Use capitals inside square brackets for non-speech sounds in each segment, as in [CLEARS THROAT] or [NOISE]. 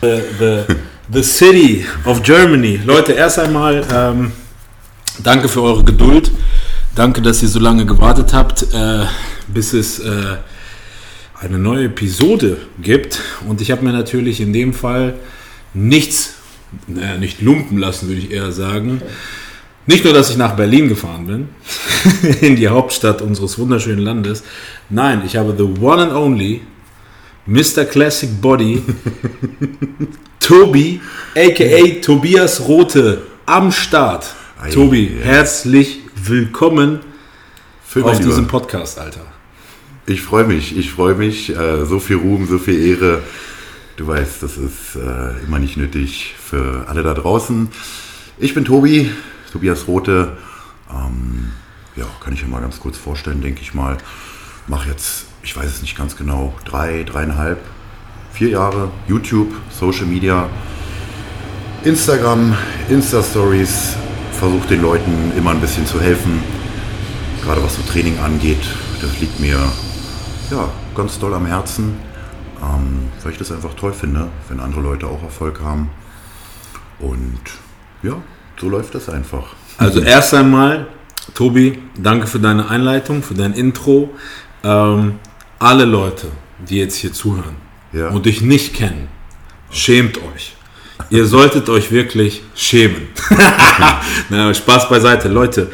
The, the, the City of Germany. Leute, erst einmal ähm, danke für eure Geduld. Danke, dass ihr so lange gewartet habt, äh, bis es äh, eine neue Episode gibt. Und ich habe mir natürlich in dem Fall nichts, naja, nicht lumpen lassen, würde ich eher sagen. Nicht nur, dass ich nach Berlin gefahren bin, [LAUGHS] in die Hauptstadt unseres wunderschönen Landes. Nein, ich habe the one and only Mr. Classic Body, [LAUGHS] Tobi, aka Tobias Rote, am Start. Ei, Tobi, ja. herzlich willkommen Für auf mein Lieber. diesem Podcast, Alter. Ich freue mich, ich freue mich. Äh, so viel Ruhm, so viel Ehre. Du weißt, das ist äh, immer nicht nötig für alle da draußen. Ich bin Tobi, Tobias Rote. Ähm, ja, kann ich ja mal ganz kurz vorstellen, denke ich mal. Mache jetzt, ich weiß es nicht ganz genau, drei, dreieinhalb, vier Jahre YouTube, Social Media, Instagram, Insta-Stories. Versuche den Leuten immer ein bisschen zu helfen. gerade was so Training angeht, das liegt mir ja ganz doll am Herzen, ähm, weil ich das einfach toll finde, wenn andere Leute auch Erfolg haben. Und ja, so läuft das einfach. Also erst einmal, Tobi, danke für deine Einleitung, für dein Intro. Ähm, alle Leute, die jetzt hier zuhören Ja. und dich nicht kennen, schämt euch. Ihr solltet euch wirklich schämen. [LAUGHS] Na, Spaß beiseite. Leute,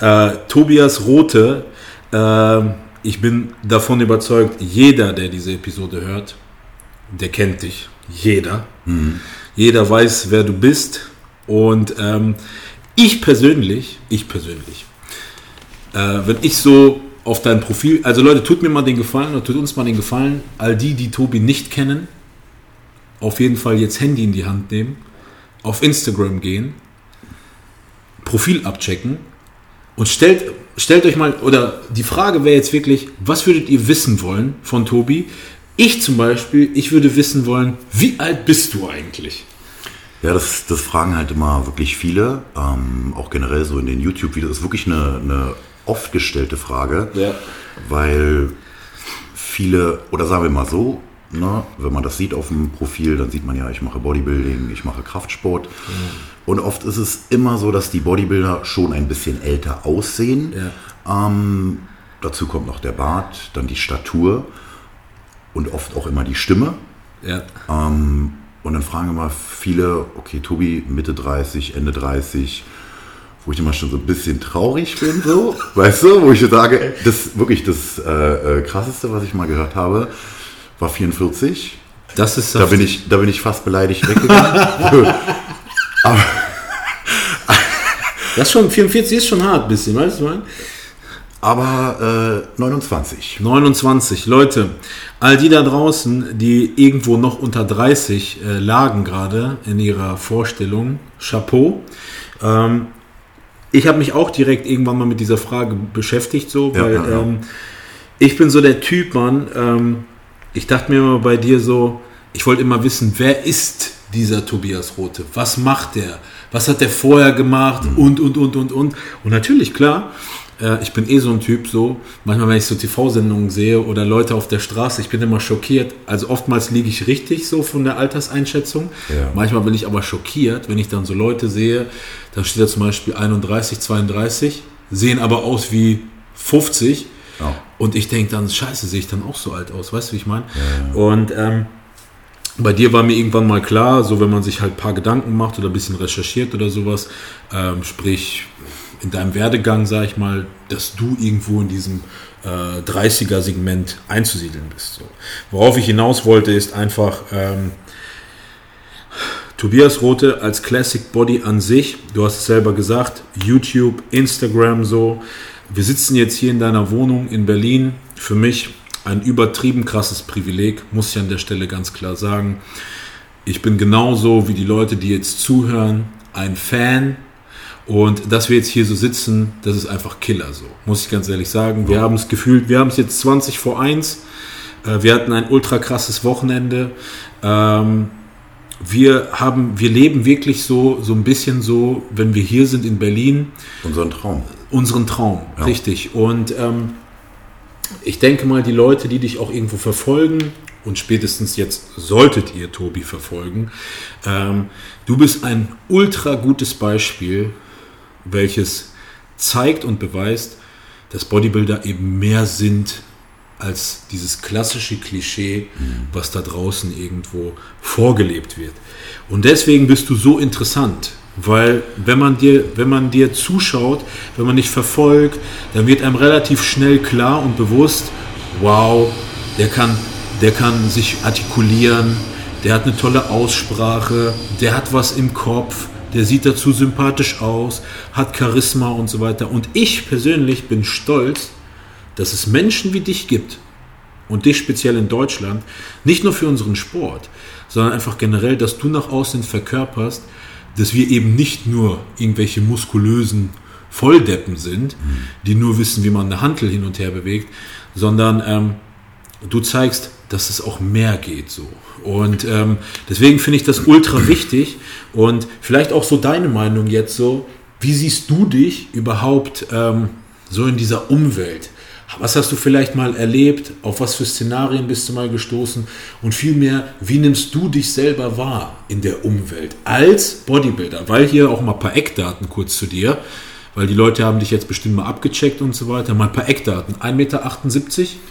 äh, Tobias Rote, äh, ich bin davon überzeugt, jeder, der diese Episode hört, der kennt dich. Jeder. Jeder weiß, wer du bist. Und ähm, ich persönlich, ich persönlich, äh, wenn ich so auf dein Profil, also Leute, tut mir mal den Gefallen oder tut uns mal den Gefallen, all die, die Tobi nicht kennen, auf jeden Fall jetzt Handy in die Hand nehmen, auf Instagram gehen, Profil abchecken und stellt, stellt euch mal, oder die Frage wäre jetzt wirklich, was würdet ihr wissen wollen von Tobi? Ich zum Beispiel, ich würde wissen wollen, wie alt bist du eigentlich? Ja, das, das fragen halt immer wirklich viele, ähm, auch generell so in den YouTube-Videos. Das ist wirklich eine, eine oft gestellte Frage, Ja. weil viele, oder sagen wir mal so, ne, wenn man das sieht auf dem Profil, dann sieht man ja, ich mache Bodybuilding, ich mache Kraftsport. Und oft ist es immer so, dass die Bodybuilder schon ein bisschen älter aussehen. Ähm, dazu kommt noch der Bart, dann die Statur und oft auch immer die Stimme. Ja. Ähm, und dann fragen immer viele, okay, Tobi, Mitte 30, Ende 30, wo ich immer schon so ein bisschen traurig bin, so, [LAUGHS] weißt du, wo ich sage, das wirklich das äh, äh, krasseste, was ich mal gehört habe, war 44. Das ist Da bin ich, da bin ich fast beleidigt weggegangen. [LAUGHS] Aber Das schon 44 ist schon hart, bisschen, weißt du, aber äh, 29. 29 Leute, all die da draußen, die irgendwo noch unter 30 äh, lagen gerade in ihrer Vorstellung, Chapeau. Ähm, ich habe mich auch direkt irgendwann mal mit dieser Frage beschäftigt, so, weil ja, ja. Ähm, ich bin so der Typ, Mann. Ähm, ich dachte mir immer bei dir so, ich wollte immer wissen, wer ist dieser Tobias Rote? Was macht der? Was hat der vorher gemacht? Mhm. Und, und, und, und, und. Und natürlich, klar, äh, ich bin eh so ein Typ so. Manchmal, wenn ich so TV-Sendungen sehe oder Leute auf der Straße, ich bin immer schockiert. Also oftmals liege ich richtig so von der Alterseinschätzung. Ja. Manchmal bin ich aber schockiert, wenn ich dann so Leute sehe, da steht da zum Beispiel 31, 32, sehen aber aus wie 50. Ja. Und ich denke dann, scheiße, sehe ich dann auch so alt aus, weißt du, wie ich meine? Und ähm, bei dir war mir irgendwann mal klar, so wenn man sich halt ein paar Gedanken macht oder ein bisschen recherchiert oder sowas, ähm, sprich in deinem Werdegang, sag ich mal, dass du irgendwo in diesem äh, 30er-Segment einzusiedeln bist. So. Worauf ich hinaus wollte, ist einfach, ähm, Tobias Rote als Classic Body an sich, du hast es selber gesagt, YouTube, Instagram so. Wir sitzen jetzt hier in deiner Wohnung in Berlin. Für mich ein übertrieben krasses Privileg, muss ich an der Stelle ganz klar sagen. ich bin genauso wie die Leute, die jetzt zuhören, ein Fan. Und dass wir jetzt hier so sitzen, das ist einfach Killer so, muss ich ganz ehrlich sagen. Wir haben es gefühlt, wir haben es jetzt 20 vor 1. Äh, Wir hatten ein ultra krasses Wochenende. Ähm, wir haben, wir leben wirklich so, so ein bisschen so, wenn wir hier sind in Berlin, Unseren Traum. unseren Traum, Ja. richtig. Und ähm, ich denke mal, die Leute, die dich auch irgendwo verfolgen, und spätestens jetzt solltet ihr Tobi verfolgen, ähm, du bist ein ultra gutes Beispiel, welches zeigt und beweist, dass Bodybuilder eben mehr sind als dieses klassische Klischee, was da draußen irgendwo vorgelebt wird. Und deswegen bist du so interessant, weil wenn man dir, wenn man dir zuschaut, wenn man dich verfolgt, dann wird einem relativ schnell klar und bewusst, wow, der kann, der kann sich artikulieren, der hat eine tolle Aussprache, der hat was im Kopf, der sieht dazu sympathisch aus, hat Charisma und so weiter. Und ich persönlich bin stolz, dass es Menschen wie dich gibt und dich speziell in Deutschland, nicht nur für unseren Sport, sondern einfach generell, dass du nach außen verkörperst, dass wir eben nicht nur irgendwelche muskulösen Volldeppen sind, die nur wissen, wie man eine Hantel hin und her bewegt, sondern ähm, du zeigst, dass es auch mehr geht so. Und ähm, deswegen finde ich das ultra wichtig und vielleicht auch so deine Meinung jetzt so, wie siehst du dich überhaupt ähm, so in dieser Umwelt? Was hast du vielleicht mal erlebt? Auf was für Szenarien bist du mal gestoßen? Und vielmehr, wie nimmst du dich selber wahr in der Umwelt als Bodybuilder? Weil hier auch mal ein paar Eckdaten kurz zu dir, weil die Leute haben dich jetzt bestimmt mal abgecheckt und so weiter. Mal ein paar Eckdaten. 1,78 Meter,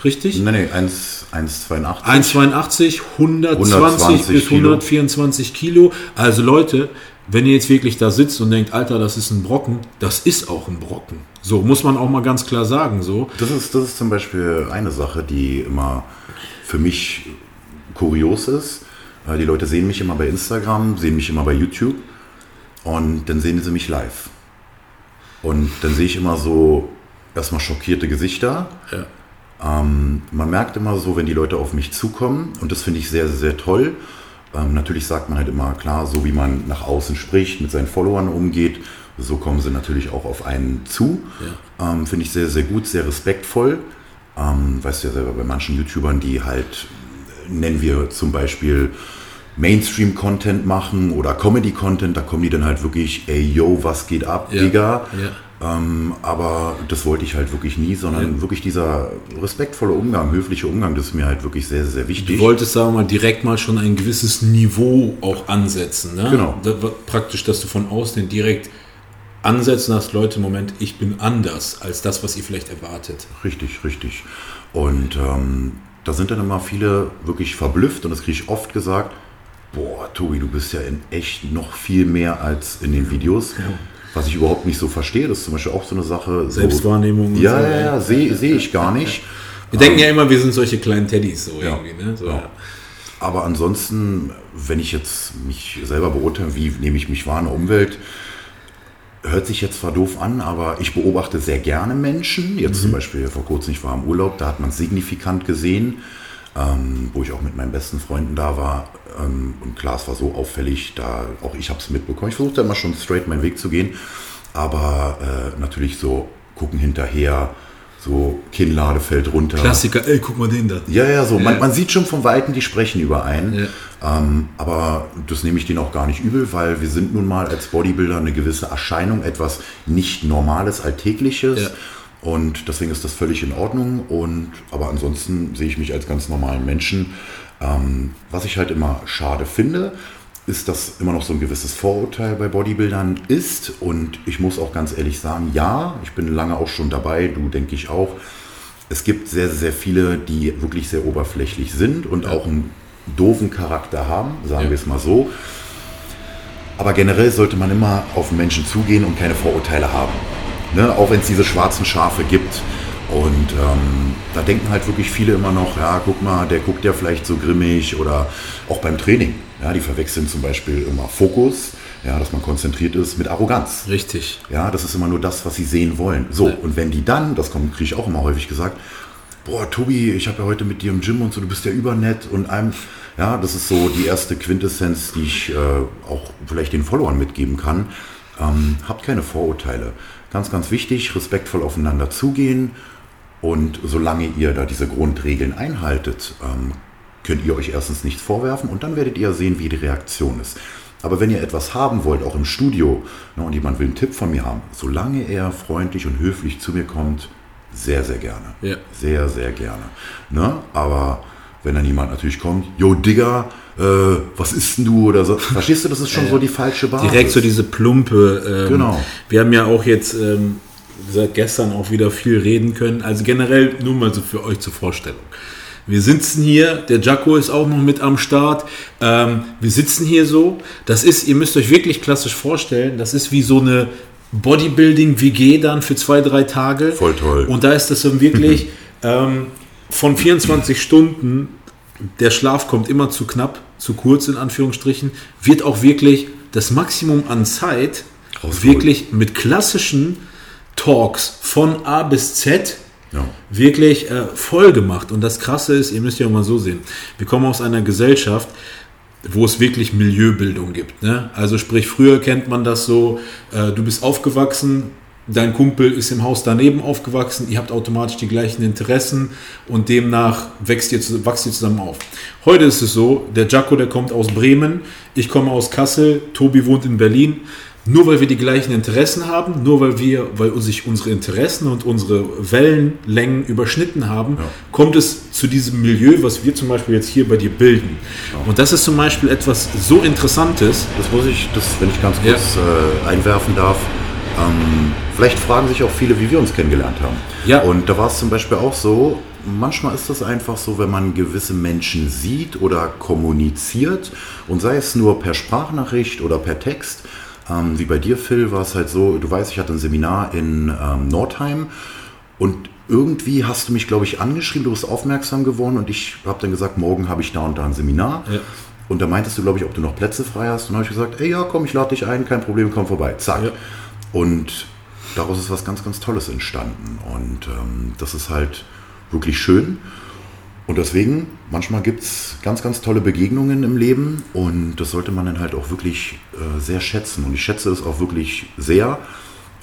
richtig? Nein, nee, 1 1,82. 1,82, 120 120 bis Kilo. 124 Kilo. Also Leute, wenn ihr jetzt wirklich da sitzt und denkt, Alter, das ist ein Brocken, das ist auch ein Brocken. So muss man auch mal ganz klar sagen. So. Das ist, das ist zum Beispiel eine Sache, die immer für mich kurios ist. Äh, Die Leute sehen mich immer bei Instagram, sehen mich immer bei YouTube und dann sehen sie mich live. Und dann sehe ich immer so erstmal schockierte Gesichter. Ja. Ähm, man merkt immer so, wenn die Leute auf mich zukommen und das finde ich sehr, sehr, sehr toll. Ähm, natürlich sagt man halt immer klar, so wie man nach außen spricht, mit seinen Followern umgeht, so kommen sie natürlich auch auf einen zu. Ähm, finde ich sehr, sehr gut, sehr respektvoll. Ähm, weißt du ja selber, bei manchen YouTubern, die halt, äh, nennen wir zum Beispiel Mainstream-Content machen oder Comedy-Content, da kommen die dann halt wirklich, ey, yo, was geht ab, Ja. Digga? Ja. Ähm, aber das wollte ich halt wirklich nie, sondern Ja. wirklich dieser respektvolle Umgang, höfliche Umgang, das ist mir halt wirklich sehr, sehr wichtig. Du wolltest, sagen wir mal, direkt mal schon ein gewisses Niveau auch ansetzen. Ne? Genau. Das praktisch, dass du von außen direkt ansetzen hast, Leute, Moment, ich bin anders als das, was ihr vielleicht erwartet. Richtig, richtig. Und ähm, da sind dann immer viele wirklich verblüfft und das kriege ich oft gesagt, boah, Tobi, du bist ja in echt noch viel mehr als in den Videos. Was ich überhaupt nicht so verstehe, das ist zum Beispiel auch so eine Sache. Selbstwahrnehmung Ja, so, ja, ja. ja, sehe seh ich gar nicht. Wir denken ja immer, wir sind solche kleinen Teddys, so Ja. irgendwie. Ne? So, Ja. Aber ansonsten, wenn ich jetzt mich selber beurteile, wie nehme ich mich wahr in der Umwelt, hört sich jetzt zwar doof an, aber ich beobachte sehr gerne Menschen. Jetzt zum Beispiel vor kurzem, ich war im Urlaub, da hat man signifikant gesehen, ähm, wo ich auch mit meinen besten Freunden da war. Ähm, und klar, es war so auffällig, da auch ich habe es mitbekommen. Ich versuche da immer schon straight meinen Weg zu gehen, aber äh, natürlich so gucken hinterher, so Kinnlade fällt runter. Klassiker, ey, guck mal den da. Ja, ja, so. Man, Ja. man sieht schon vom Weiten, die sprechen überein. Ähm, aber das nehme ich denen auch gar nicht übel, weil wir sind nun mal als Bodybuilder eine gewisse Erscheinung, etwas nicht Normales, Alltägliches. Ja. Und deswegen ist das völlig in Ordnung. Und aber ansonsten sehe ich mich als ganz normalen Menschen. Ähm, was ich halt immer schade finde, ist, dass immer noch so ein gewisses Vorurteil bei Bodybuildern ist. Und ich muss auch ganz ehrlich sagen, ja, ich bin lange auch schon dabei, du denke ich auch. Es gibt sehr, sehr viele, die wirklich sehr oberflächlich sind und auch einen doofen Charakter haben, sagen Ja. wir es mal so. Aber generell sollte man immer auf Menschen zugehen und keine Vorurteile haben. Ne? Auch wenn es diese schwarzen Schafe gibt. Und ähm, da denken halt wirklich viele immer noch, ja, guck mal, der guckt ja vielleicht so grimmig oder auch beim Training. Ja, die verwechseln zum Beispiel immer Fokus, ja, dass man konzentriert ist mit Arroganz. Richtig. Ja, das ist immer nur das, was sie sehen wollen. So, Ja. und wenn die dann, das kommt, kriege ich auch immer häufig gesagt, boah, Tobi, ich habe ja heute mit dir im Gym und so, du bist ja übernett und einem, Ja, das ist so die erste Quintessenz, die ich äh, auch vielleicht den Followern mitgeben kann. Ähm, habt keine Vorurteile. Ganz, ganz wichtig, respektvoll aufeinander zugehen. Und solange ihr da diese Grundregeln einhaltet, ähm, könnt ihr euch erstens nichts vorwerfen und dann werdet ihr sehen, wie die Reaktion ist. Aber wenn ihr etwas haben wollt, auch im Studio, ne, und jemand will einen Tipp von mir haben, solange er freundlich und höflich zu mir kommt, sehr, sehr gerne. Ja. Sehr, sehr gerne. Ne? Aber wenn dann jemand natürlich kommt, yo Digga, äh, was ist denn du oder so, verstehst du, das ist schon so die falsche Basis. Direkt so diese plumpe. Ähm, Genau. Wir haben ja auch jetzt ähm, seit gestern auch wieder viel reden können. Also generell nur mal so für euch zur Vorstellung. Wir sitzen hier, der Jacko ist auch noch mit am Start. Ähm, wir sitzen hier so. Das ist, ihr müsst euch wirklich klassisch vorstellen, das ist wie so eine Bodybuilding-WG dann für zwei, drei Tage. Voll toll. Und da ist das dann wirklich [LAUGHS] ähm, von 24 Stunden, der Schlaf kommt immer zu knapp, zu kurz in Anführungsstrichen, wird auch wirklich das Maximum an Zeit Rausgeholt. wirklich mit klassischen Talks von A bis Z Ja. wirklich äh, voll gemacht. Und das Krasse ist, ihr müsst ja mal so sehen, wir kommen aus einer Gesellschaft, wo es wirklich Milieubildung gibt. Ne? Also sprich, früher kennt man das so, äh, du bist aufgewachsen, dein Kumpel ist im Haus daneben aufgewachsen, ihr habt automatisch die gleichen Interessen und demnach wächst ihr, wachst ihr zusammen auf. Heute ist es so, der Jacko, der kommt aus Bremen, ich komme aus Kassel, Tobi wohnt in Berlin. Nur weil wir die gleichen Interessen haben, nur weil wir, weil sich unsere Interessen und unsere Wellenlängen überschnitten haben, kommt es zu diesem Milieu, was wir zum Beispiel jetzt hier bei dir bilden. Und das ist zum Beispiel etwas so Interessantes. Das muss ich, das, wenn ich ganz kurz äh, einwerfen darf. Ähm, vielleicht fragen sich auch viele, wie wir uns kennengelernt haben. Ja. Und da war es zum Beispiel auch so, manchmal ist das einfach so, wenn man gewisse Menschen sieht oder kommuniziert und sei es nur per Sprachnachricht oder per Text. Ähm, wie bei dir, Phil, war es halt so, du weißt, ich hatte ein Seminar in ähm, Nordheim und irgendwie hast du mich, glaube ich, angeschrieben, du bist aufmerksam geworden und ich habe dann gesagt, morgen habe ich da und da ein Seminar. Ja. Und da meintest du, glaube ich, ob du noch Plätze frei hast. Und dann habe ich gesagt, ey, ja, komm, ich lade dich ein, kein Problem, komm vorbei. Zack. Ja. Und daraus ist was ganz, ganz Tolles entstanden. Und ähm, das ist halt wirklich schön. Und deswegen, manchmal gibt es ganz, ganz tolle Begegnungen im Leben und das sollte man dann halt auch wirklich äh, sehr schätzen. Und ich schätze es auch wirklich sehr.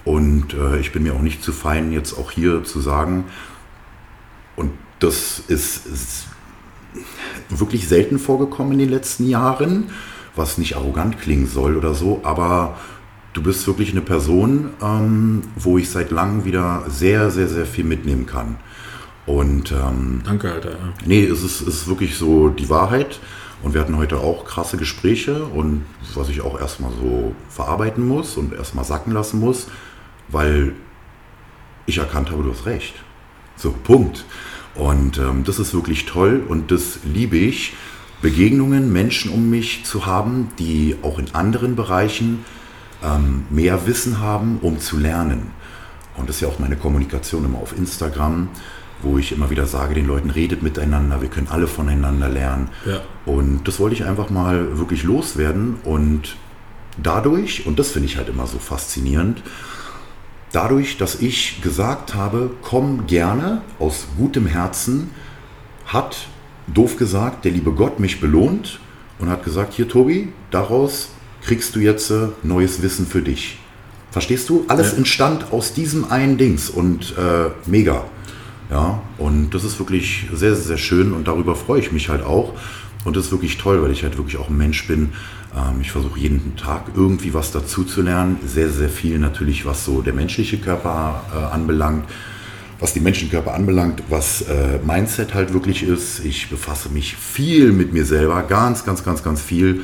Und äh, ich bin mir auch nicht zu fein, jetzt auch hier zu sagen, und das ist, ist wirklich selten vorgekommen in den letzten Jahren, was nicht arrogant klingen soll oder so, aber du bist wirklich eine Person, ähm, wo ich seit langem wieder sehr, sehr, sehr viel mitnehmen kann. Und ähm, Danke, Alter. Ja. Nee, es ist, es ist wirklich so die Wahrheit. Und wir hatten heute auch krasse Gespräche und was ich auch erstmal so verarbeiten muss und erstmal sacken lassen muss, weil ich erkannt habe, du hast recht. So, Punkt. Und ähm, das ist wirklich toll und das liebe ich, Begegnungen, Menschen um mich zu haben, die auch in anderen Bereichen ähm, mehr Wissen haben, um zu lernen. Und das ist ja auch meine Kommunikation immer auf Instagram, wo ich immer wieder sage den Leuten, redet miteinander, wir können alle voneinander lernen. Ja. Und das wollte ich einfach mal wirklich loswerden. Und dadurch, und das finde ich halt immer so faszinierend, dadurch, dass ich gesagt habe, komm gerne aus gutem Herzen, hat, doof gesagt, der liebe Gott mich belohnt und hat gesagt, hier Tobi, daraus kriegst du jetzt äh, neues Wissen für dich. Verstehst du? Alles Ja. entstand aus diesem einen Dings und äh, mega. Ja, und das ist wirklich sehr, sehr, sehr schön und darüber freue ich mich halt auch. Und das ist wirklich toll, weil ich halt wirklich auch ein Mensch bin. Ähm, ich versuche jeden Tag irgendwie was dazu zu lernen. Sehr, sehr viel natürlich, was so der menschliche Körper äh, anbelangt, was die menschlichen Körper anbelangt, was äh, Mindset halt wirklich ist. Ich befasse mich viel mit mir selber, ganz, ganz, ganz, ganz viel.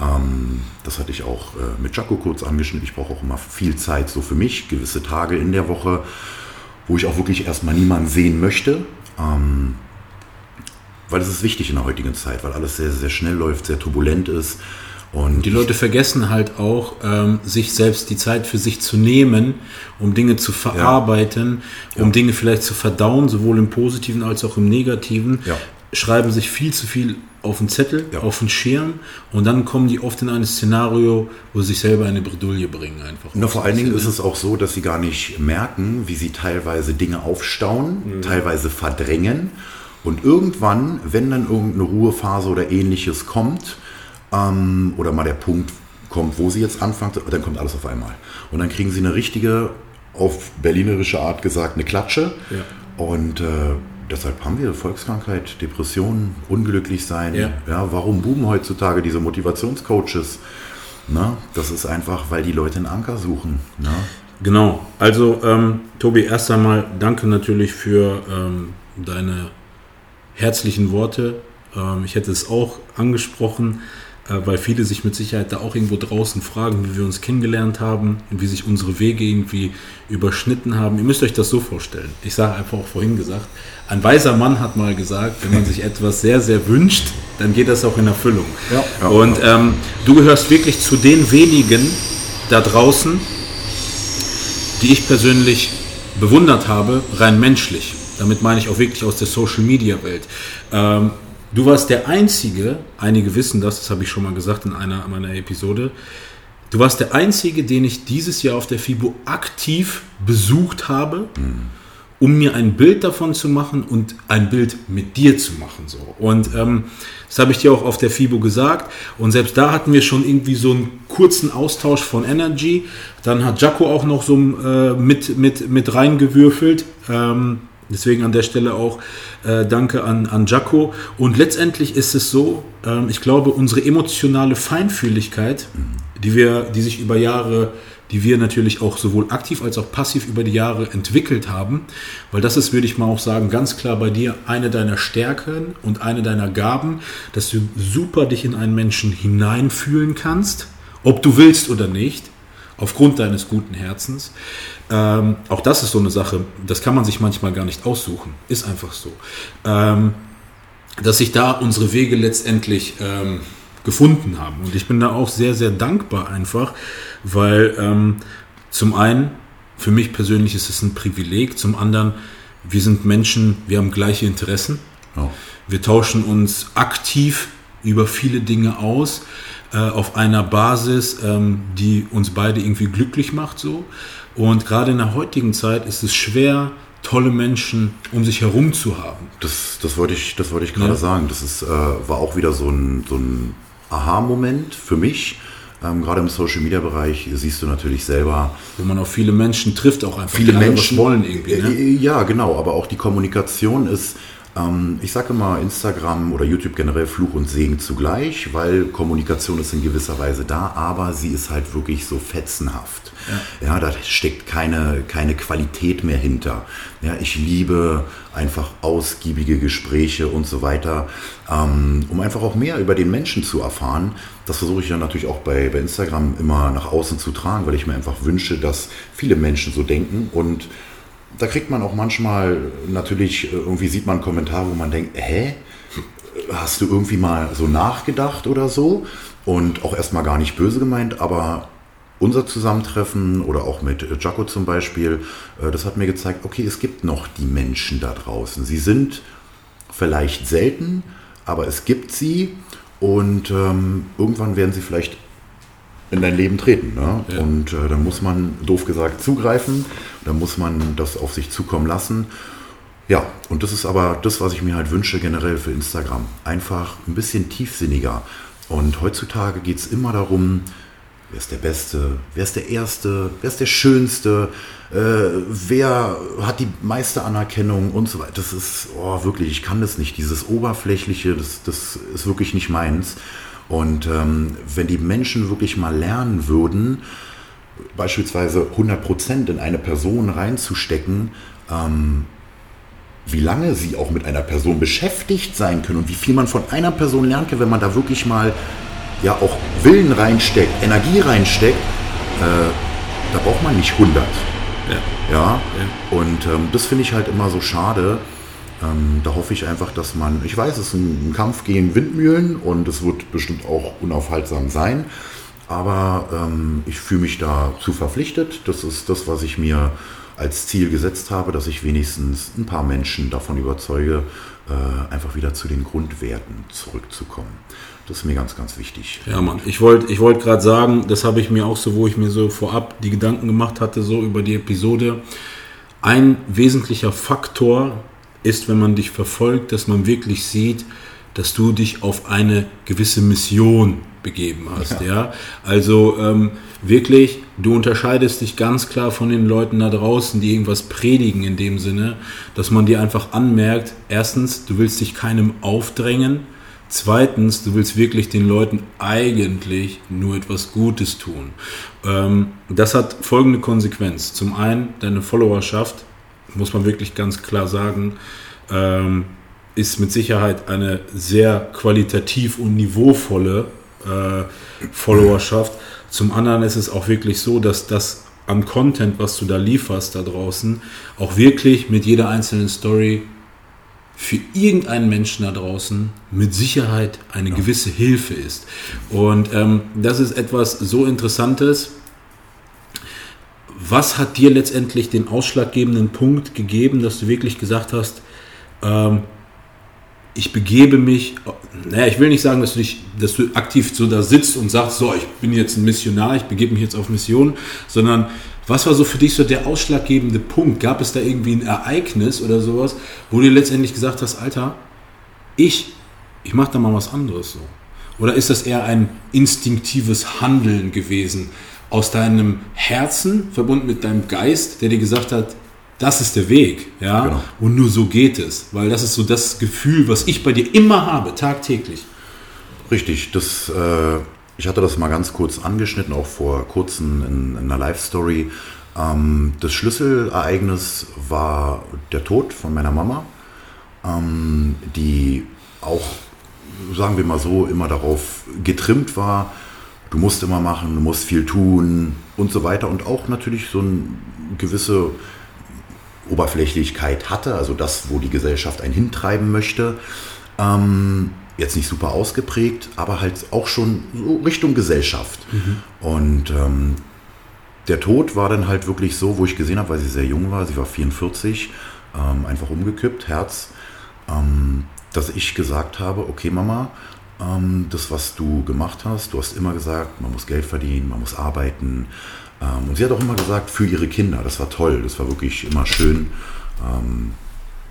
Ähm, das hatte ich auch äh, mit Jaco kurz angeschnitten. Ich brauche auch immer viel Zeit so für mich, gewisse Tage in der Woche, wo ich auch wirklich erstmal niemanden sehen möchte. Ähm, weil es ist wichtig in der heutigen Zeit, weil alles sehr, sehr schnell läuft, sehr turbulent ist. Und Die Leute vergessen halt auch, ähm, sich selbst die Zeit für sich zu nehmen, um Dinge zu verarbeiten, um Dinge vielleicht zu verdauen, sowohl im Positiven als auch im Negativen. Ja. Schreiben sich viel zu viel auf den Zettel, Ja. auf den Schirm und dann kommen die oft in ein Szenario, wo sie sich selber eine Bredouille bringen einfach. Na, vor allen Dingen ist es auch so, dass sie gar nicht merken, wie sie teilweise Dinge aufstauen, teilweise verdrängen Und irgendwann, wenn dann irgendeine Ruhephase oder ähnliches kommt, ähm, oder mal der Punkt kommt, wo sie jetzt anfangen, dann kommt alles auf einmal. Und dann kriegen sie eine richtige, auf berlinerische Art gesagt, eine Klatsche. Ja. Und äh, deshalb haben wir Volkskrankheit, Depressionen, unglücklich sein. Ja. Ja, warum boomen heutzutage diese Motivationscoaches? Na, das ist einfach, weil die Leute einen Anker suchen. Ne? Genau. Also, ähm, Tobi, erst einmal danke natürlich für ähm, deine herzlichen Worte. Ähm, ich hätte es auch angesprochen, weil viele sich mit Sicherheit da auch irgendwo draußen fragen, wie wir uns kennengelernt haben und wie sich unsere Wege irgendwie überschnitten haben. Ihr müsst euch das so vorstellen. Ich sage einfach auch vorhin gesagt, ein weiser Mann hat mal gesagt, wenn man sich etwas sehr, sehr wünscht, dann geht das auch in Erfüllung. Ja. Und ähm, du gehörst wirklich zu den wenigen da draußen, die ich persönlich bewundert habe, rein menschlich. Damit meine ich auch wirklich aus der Social-Media-Welt. Ähm, du warst der Einzige, einige wissen das, das habe ich schon mal gesagt in einer meiner Episode, du warst der Einzige, den ich dieses Jahr auf der FIBO aktiv besucht habe, um mir ein Bild davon zu machen und ein Bild mit dir zu machen. So. Und ähm, das habe ich dir auch auf der FIBO gesagt. Und selbst da hatten wir schon irgendwie so einen kurzen Austausch von Energy. Dann hat Jaco auch noch so äh, mit, mit, mit reingewürfelt. Ähm, deswegen an der Stelle auch äh, Danke an, an Jaco. Und letztendlich ist es so, ähm, ich glaube, unsere emotionale Feinfühligkeit, die wir, die sich über Jahre die wir natürlich auch sowohl aktiv als auch passiv über die Jahre entwickelt haben, weil das ist, würde ich mal auch sagen, ganz klar bei dir eine deiner Stärken und eine deiner Gaben, dass du super dich in einen Menschen hineinfühlen kannst, ob du willst oder nicht, aufgrund deines guten Herzens. Ähm, auch das ist so eine Sache, das kann man sich manchmal gar nicht aussuchen, ist einfach so. Ähm, dass sich da unsere Wege letztendlich ähm, gefunden haben. Und ich bin da auch sehr, sehr dankbar einfach, weil ähm, zum einen, für mich persönlich ist es ein Privileg, zum anderen, wir sind Menschen, wir haben gleiche Interessen. Ja. Wir tauschen uns aktiv über viele Dinge aus, äh, auf einer Basis, ähm, die uns beide irgendwie glücklich macht. So. Und gerade in der heutigen Zeit ist es schwer, tolle Menschen um sich herum zu haben. Das, das wollte ich, das wollte ich gerade Ja. sagen. Das ist, äh, war auch wieder so ein, so ein Aha-Moment für mich. Ähm, gerade im Social-Media-Bereich siehst du natürlich selber Wo man auf viele Menschen trifft, auch einfach viele Menschen wollen irgendwie. Ne? Äh, Ja, genau, aber auch die Kommunikation ist, ähm, ich sage immer, Instagram oder YouTube generell Fluch und Segen zugleich, weil Kommunikation ist in gewisser Weise da, aber sie ist halt wirklich so fetzenhaft. Ja, da steckt keine, keine Qualität mehr hinter. Ja, ich liebe einfach ausgiebige Gespräche und so weiter, ähm, um einfach auch mehr über den Menschen zu erfahren. Das versuche ich ja natürlich auch bei, bei Instagram immer nach außen zu tragen, weil ich mir einfach wünsche, dass viele Menschen so denken und da kriegt man auch manchmal natürlich, äh, irgendwie sieht man einen Kommentar, wo man denkt, hä? Hast du irgendwie mal so nachgedacht oder so? Und auch erstmal gar nicht böse gemeint, aber unser Zusammentreffen oder auch mit äh, Jaco zum Beispiel, äh, das hat mir gezeigt, okay, es gibt noch die Menschen da draußen. Sie sind vielleicht selten, aber es gibt sie und ähm, irgendwann werden sie vielleicht in dein Leben treten. Ne? Ja. Und äh, dann muss man, doof gesagt, zugreifen. Dann muss man das auf sich zukommen lassen. Ja, und das ist aber das, was ich mir halt wünsche generell für Instagram. Einfach ein bisschen tiefsinniger. Und heutzutage geht es immer darum, wer ist der Beste, wer ist der Erste, wer ist der Schönste, äh, wer hat die meiste Anerkennung und so weiter. Das ist oh, wirklich, ich kann das nicht. Dieses Oberflächliche, das, das ist wirklich nicht meins. Und ähm, wenn die Menschen wirklich mal lernen würden, beispielsweise 100% in eine Person reinzustecken, ähm, wie lange sie auch mit einer Person beschäftigt sein können und wie viel man von einer Person lernen kann, wenn man da wirklich mal ja auch Willen reinsteckt, Energie reinsteckt, äh, da braucht man nicht 100. Ja. Ja, und ähm, das finde ich halt immer so schade. Ähm, da hoffe ich einfach, dass man, ich weiß, es ist ein, ein Kampf gegen Windmühlen und es wird bestimmt auch unaufhaltsam sein, aber ähm, ich fühle mich dazu verpflichtet. Das ist das, was ich mir als Ziel gesetzt habe, dass ich wenigstens ein paar Menschen davon überzeuge, äh, einfach wieder zu den Grundwerten zurückzukommen. Das ist mir ganz, ganz wichtig. Ja, Mann. Ich wollte ich wollt gerade sagen, das habe ich mir auch so, wo ich mir so vorab die Gedanken gemacht hatte, so über die Episode. Ein wesentlicher Faktor ist, wenn man dich verfolgt, dass man wirklich sieht, dass du dich auf eine gewisse Mission begeben hast. Ja. ja? Also ähm, wirklich, du unterscheidest dich ganz klar von den Leuten da draußen, die irgendwas predigen in dem Sinne, dass man dir einfach anmerkt, erstens, du willst dich keinem aufdrängen, zweitens, du willst wirklich den Leuten eigentlich nur etwas Gutes tun. Ähm, das hat folgende Konsequenz. Zum einen, deine Followerschaft, muss man wirklich ganz klar sagen, ähm, ist mit Sicherheit eine sehr qualitativ und niveauvolle äh, Followerschaft. Zum anderen ist es auch wirklich so, dass das an Content, was du da lieferst da draußen, auch wirklich mit jeder einzelnen Story für irgendeinen Menschen da draußen mit Sicherheit eine gewisse Hilfe ist. Und ähm, das ist etwas so Interessantes. Was hat dir letztendlich den ausschlaggebenden Punkt gegeben, dass du wirklich gesagt hast, ähm, ich begebe mich, naja, ich will nicht sagen, dass du dich, dass du aktiv so da sitzt und sagst, so, ich bin jetzt ein Missionar, ich begebe mich jetzt auf Mission, sondern was war so für dich so der ausschlaggebende Punkt? Gab es da irgendwie ein Ereignis oder sowas, wo du letztendlich gesagt hast, Alter, ich, ich mache da mal was anderes so? Oder ist das eher ein instinktives Handeln gewesen aus deinem Herzen verbunden mit deinem Geist, der dir gesagt hat, das ist der Weg, ja. Genau. Und nur so geht es, weil das ist so das Gefühl, was ich bei dir immer habe, tagtäglich. Richtig, das, äh, ich hatte das mal ganz kurz angeschnitten, auch vor kurzem in, in einer Live-Story. Ähm, das Schlüsselereignis war der Tod von meiner Mama, ähm, die auch, sagen wir mal so, immer darauf getrimmt war, du musst immer machen, du musst viel tun und so weiter und auch natürlich so eine gewisse Oberflächlichkeit hatte, also das, wo die Gesellschaft einen hintreiben möchte. Ähm, jetzt nicht super ausgeprägt, aber halt auch schon so Richtung Gesellschaft. Mhm. Und ähm, der Tod war dann halt wirklich so, wo ich gesehen habe, weil sie sehr jung war, sie war 44, ähm, einfach umgekippt, Herz, ähm, dass ich gesagt habe, okay Mama, ähm, das, was du gemacht hast, du hast immer gesagt, man muss Geld verdienen, man muss arbeiten, und sie hat auch immer gesagt, für ihre Kinder. Das war toll, das war wirklich immer schön. Ähm,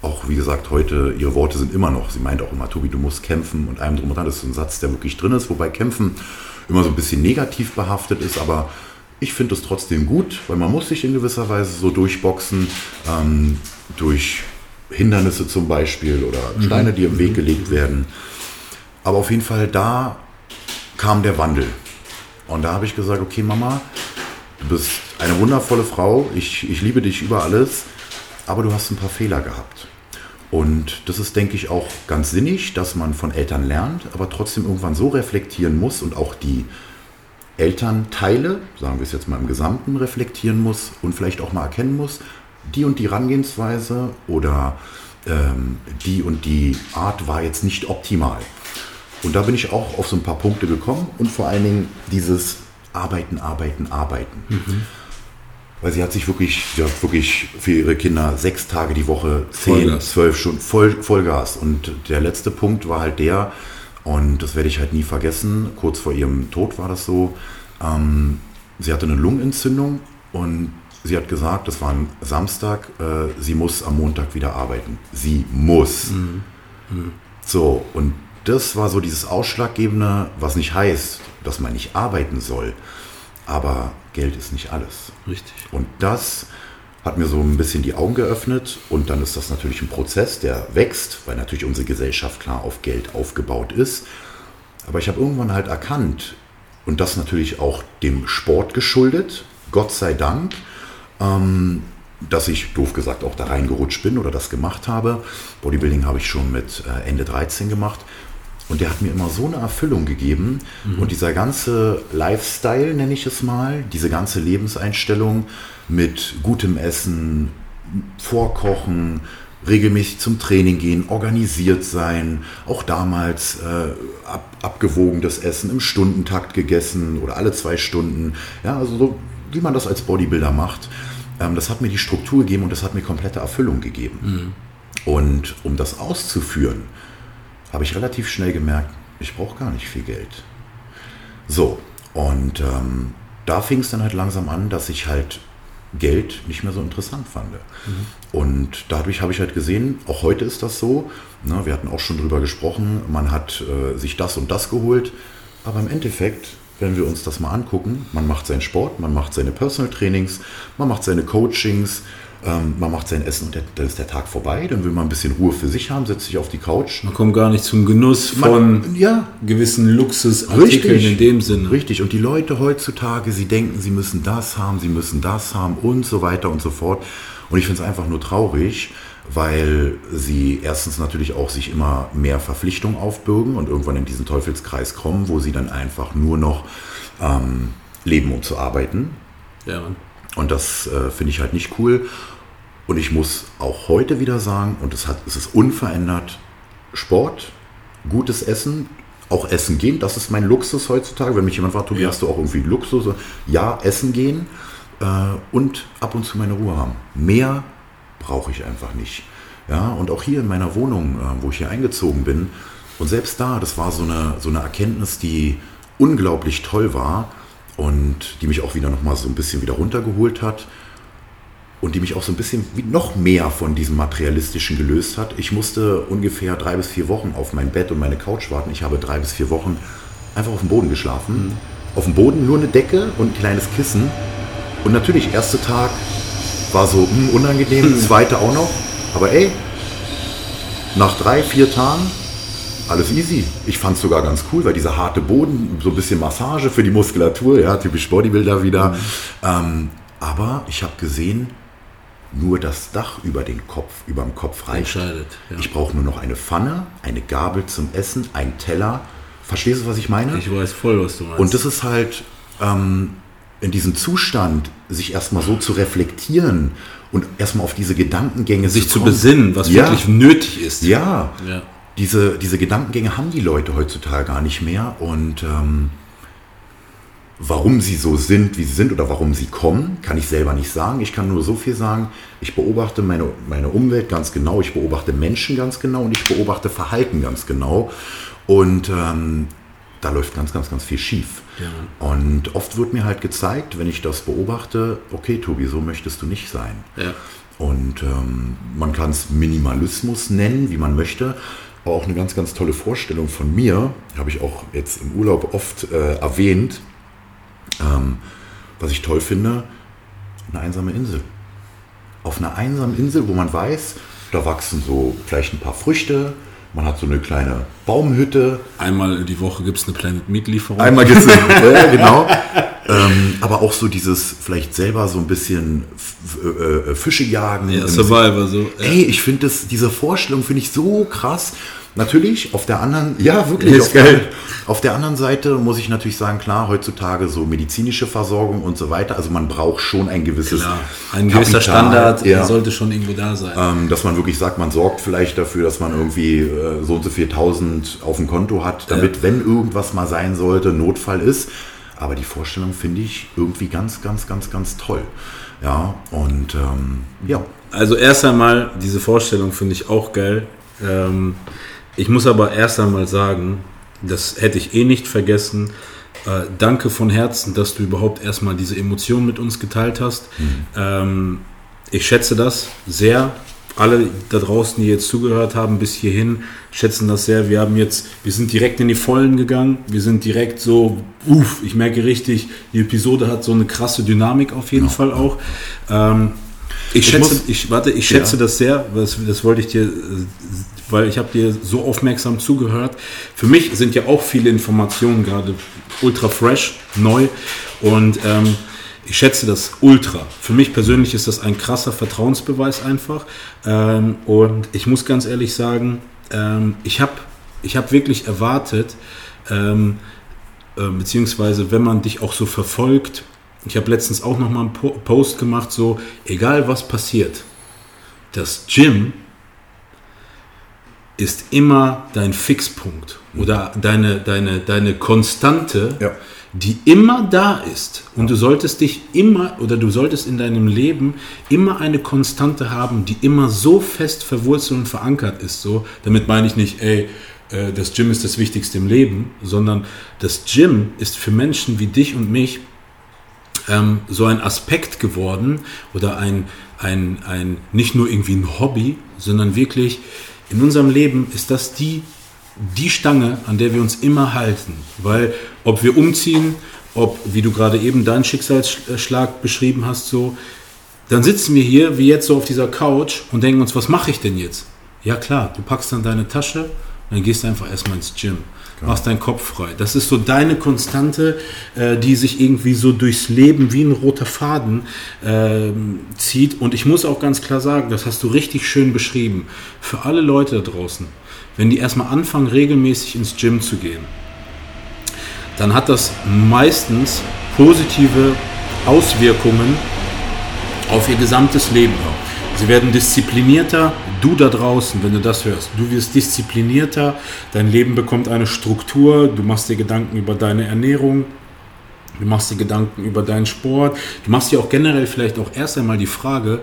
auch wie gesagt, heute, ihre Worte sind immer noch, sie meint auch immer, Tobi, du musst kämpfen und einem drum und dran. Das ist so ein Satz, der wirklich drin ist, wobei kämpfen immer so ein bisschen negativ behaftet ist, aber ich finde es trotzdem gut, weil man muss sich in gewisser Weise so durchboxen, ähm, durch Hindernisse zum Beispiel oder mhm. Steine, die im Weg gelegt werden. Aber auf jeden Fall, da kam der Wandel. Und da habe ich gesagt, okay Mama, Du bist eine wundervolle Frau, ich, ich liebe dich über alles, aber du hast ein paar Fehler gehabt. Und das ist, denke ich, auch ganz sinnig, dass man von Eltern lernt, aber trotzdem irgendwann so reflektieren muss und auch die Elternteile, sagen wir es jetzt mal im Gesamten, reflektieren muss und vielleicht auch mal erkennen muss, die und die Herangehensweise oder ähm, die und die Art war jetzt nicht optimal. Und da bin ich auch auf so ein paar Punkte gekommen und vor allen Dingen dieses arbeiten, arbeiten, arbeiten. Mhm. Weil sie hat sich wirklich, hat wirklich für ihre Kinder sechs Tage die Woche, zehn, Vollgas. zwölf Stunden voll, Vollgas. Und der letzte Punkt war halt der, und das werde ich halt nie vergessen, kurz vor ihrem Tod war das so, ähm, sie hatte eine Lungenentzündung und sie hat gesagt, das war ein Samstag, äh, sie muss am Montag wieder arbeiten. Sie muss. Mhm. Mhm. So, und das war so dieses Ausschlaggebende, was nicht heißt, dass man nicht arbeiten soll. Aber Geld ist nicht alles. Richtig. Und das hat mir so ein bisschen die Augen geöffnet. Und dann ist das natürlich ein Prozess, der wächst, weil natürlich unsere Gesellschaft klar auf Geld aufgebaut ist. Aber ich habe irgendwann halt erkannt, und das natürlich auch dem Sport geschuldet, Gott sei Dank, ähm, dass ich, doof gesagt, auch da reingerutscht bin oder das gemacht habe. Bodybuilding habe ich schon mit äh, Ende 13 gemacht. Und der hat mir immer so eine Erfüllung gegeben. Mhm. Und dieser ganze Lifestyle, nenne ich es mal, diese ganze Lebenseinstellung mit gutem Essen, Vorkochen, regelmäßig zum Training gehen, organisiert sein, auch damals äh, ab, abgewogenes Essen im Stundentakt gegessen oder alle zwei Stunden. Ja, also so, wie man das als Bodybuilder macht. Ähm, das hat mir die Struktur gegeben und das hat mir komplette Erfüllung gegeben. Mhm. Und um das auszuführen, habe ich relativ schnell gemerkt, ich brauche gar nicht viel Geld. So, und ähm, da fing es dann halt langsam an, dass ich halt Geld nicht mehr so interessant fand. Und dadurch habe ich halt gesehen, auch heute ist das so, ne, wir hatten auch schon drüber gesprochen, man hat äh, sich das und das geholt, aber im Endeffekt, wenn wir uns das mal angucken, man macht seinen Sport, man macht seine Personal Trainings, man macht seine Coachings, ähm, man macht sein Essen und der, dann ist der Tag vorbei, dann will man ein bisschen Ruhe für sich haben, setzt sich auf die Couch. Man kommt gar nicht zum Genuss Man- von ja, gewissen Luxusartikeln in dem Sinne. Richtig. Und die Leute heutzutage, sie denken, sie müssen das haben, sie müssen das haben und so weiter und so fort. Und ich finde es einfach nur traurig, weil sie erstens natürlich auch sich immer mehr Verpflichtungen aufbürgen und irgendwann in diesen Teufelskreis kommen, wo sie dann einfach nur noch ähm, leben, um zu arbeiten. Ja, Mann. Und das äh, finde ich halt nicht cool. Und ich muss auch heute wieder sagen, und es, hat, es ist unverändert, Sport, gutes Essen, auch essen gehen, das ist mein Luxus heutzutage. Wenn mich jemand fragt, Tobi, Ja. hast du auch irgendwie Luxus? Ja, essen gehen äh, und ab und zu meine Ruhe haben. Mehr brauche ich einfach nicht. Ja, und auch hier in meiner Wohnung, äh, wo ich hier eingezogen bin, und selbst da, das war so eine, so eine Erkenntnis, die unglaublich toll war und die mich auch wieder nochmal so ein bisschen wieder runtergeholt hat und die mich auch so ein bisschen noch mehr von diesem Materialistischen gelöst hat. Ich musste ungefähr drei bis vier Wochen auf mein Bett und meine Couch warten. Ich habe drei bis vier Wochen einfach auf dem Boden geschlafen. Auf dem Boden nur eine Decke und ein kleines Kissen. Und natürlich, erster Tag war so hm, unangenehm, zweite auch noch. Aber ey, nach drei, vier Tagen alles easy. Ich fand es sogar ganz cool, weil dieser harte Boden, so ein bisschen Massage für die Muskulatur, ja, typisch Bodybuilder wieder. Ähm, aber ich habe gesehen, nur das Dach über den Kopf, über dem Kopf reicht. Entscheidet, ja. Ich brauche nur noch eine Pfanne, eine Gabel zum Essen, einen Teller. Verstehst du, was ich meine? Ich weiß voll, was du meinst. Und das ist halt ähm, in diesem Zustand, sich erstmal so zu reflektieren und erstmal auf diese Gedankengänge sich zu kommen. besinnen, was Ja. wirklich nötig ist. Ja, Ja. Diese, diese Gedankengänge haben die Leute heutzutage gar nicht mehr. Und ähm, warum sie so sind, wie sie sind oder warum sie kommen, kann ich selber nicht sagen. Ich kann nur so viel sagen. Ich beobachte meine, meine Umwelt ganz genau, ich beobachte Menschen ganz genau und ich beobachte Verhalten ganz genau. Und ähm, da läuft ganz, ganz, ganz viel schief. Und oft wird mir halt gezeigt, wenn ich das beobachte, okay, Tobi, so möchtest du nicht sein. Ja. Und ähm, man kann es Minimalismus nennen, wie man möchte. Aber auch eine ganz, ganz tolle Vorstellung von mir, habe ich auch jetzt im Urlaub oft äh, erwähnt, ähm, was ich toll finde, eine einsame Insel. Auf einer einsamen Insel, wo man weiß, da wachsen so vielleicht ein paar Früchte, man hat so eine kleine Baumhütte, Einmal die Woche gibt es eine Planet Meat Lieferung. Einmal geht's [LAUGHS] ja, genau. Ähm, aber auch so dieses vielleicht selber so ein bisschen äh, Fische jagen. ja, Survivor so. Ja. Ey, ich finde das, diese Vorstellung finde ich so krass. Natürlich, auf der anderen, ja wirklich, auf der, auf der anderen Seite muss ich natürlich sagen, klar, heutzutage so medizinische Versorgung und so weiter, also man braucht schon ein gewisses Klar, ein gewisser Kapital, Standard ja. sollte schon irgendwo da sein. Ähm, dass man wirklich sagt, man sorgt vielleicht dafür, dass man irgendwie äh, so und so viel tausend auf dem Konto hat, damit, wenn irgendwas mal sein sollte, Notfall ist. Aber die Vorstellung finde ich irgendwie ganz, ganz, ganz, ganz toll. Ja, und ähm, ja, Also erst einmal, diese Vorstellung finde ich auch geil. Ähm, ich muss aber erst einmal sagen, das hätte ich eh nicht vergessen. Äh, danke von Herzen, dass du überhaupt erstmal diese Emotion mit uns geteilt hast. Ähm, ich schätze das sehr. Alle da draußen, die jetzt zugehört haben bis hierhin, schätzen das sehr. Wir haben jetzt, wir sind direkt in die Vollen gegangen. Wir sind direkt so, uff, ich merke richtig, die Episode hat so eine krasse Dynamik auf jeden Fall auch. Ähm, ich, Ich schätze, muss- ich warte, ich schätze Ja. das sehr, das, das wollte ich dir, äh, weil ich habe dir so aufmerksam zugehört. Für mich sind ja auch viele Informationen gerade ultra fresh, neu und ähm, ich schätze das ultra. Für mich persönlich ist das ein krasser Vertrauensbeweis einfach ähm, und ich muss ganz ehrlich sagen, ähm, ich habe ich hab wirklich erwartet, ähm, äh, beziehungsweise wenn man dich auch so verfolgt, ich habe letztens auch noch mal einen Po- Post gemacht, so egal was passiert, das Gym ist immer dein Fixpunkt oder deine, deine, deine Konstante, Ja. die immer da ist. Und du solltest dich immer oder du solltest in deinem Leben immer eine Konstante haben, die immer so fest verwurzelt und verankert ist. So, damit meine ich nicht, ey, äh, das Gym ist das Wichtigste im Leben, sondern das Gym ist für Menschen wie dich und mich ähm, so ein Aspekt geworden oder ein, ein, ein, nicht nur irgendwie ein Hobby, sondern wirklich in unserem Leben ist das die, die Stange, an der wir uns immer halten. Weil ob wir umziehen, ob, wie du gerade eben deinen Schicksalsschlag beschrieben hast, so, dann sitzen wir hier, wie jetzt so auf dieser Couch und denken uns, was mache ich denn jetzt? Ja klar, du packst dann deine Tasche und dann gehst du einfach erstmal ins Gym. Genau. Machst deinen Kopf frei. Das ist so deine Konstante, äh, die sich irgendwie so durchs Leben wie ein roter Faden äh, zieht. Und ich muss auch ganz klar sagen, das hast du richtig schön beschrieben. Für alle Leute da draußen, wenn die erstmal anfangen, regelmäßig ins Gym zu gehen, dann hat das meistens positive Auswirkungen auf ihr gesamtes Leben. Sie werden disziplinierter, du da draußen, wenn du das hörst, du wirst disziplinierter, dein Leben bekommt eine Struktur, du machst dir Gedanken über deine Ernährung, du machst dir Gedanken über deinen Sport, du machst dir auch generell vielleicht auch erst einmal die Frage,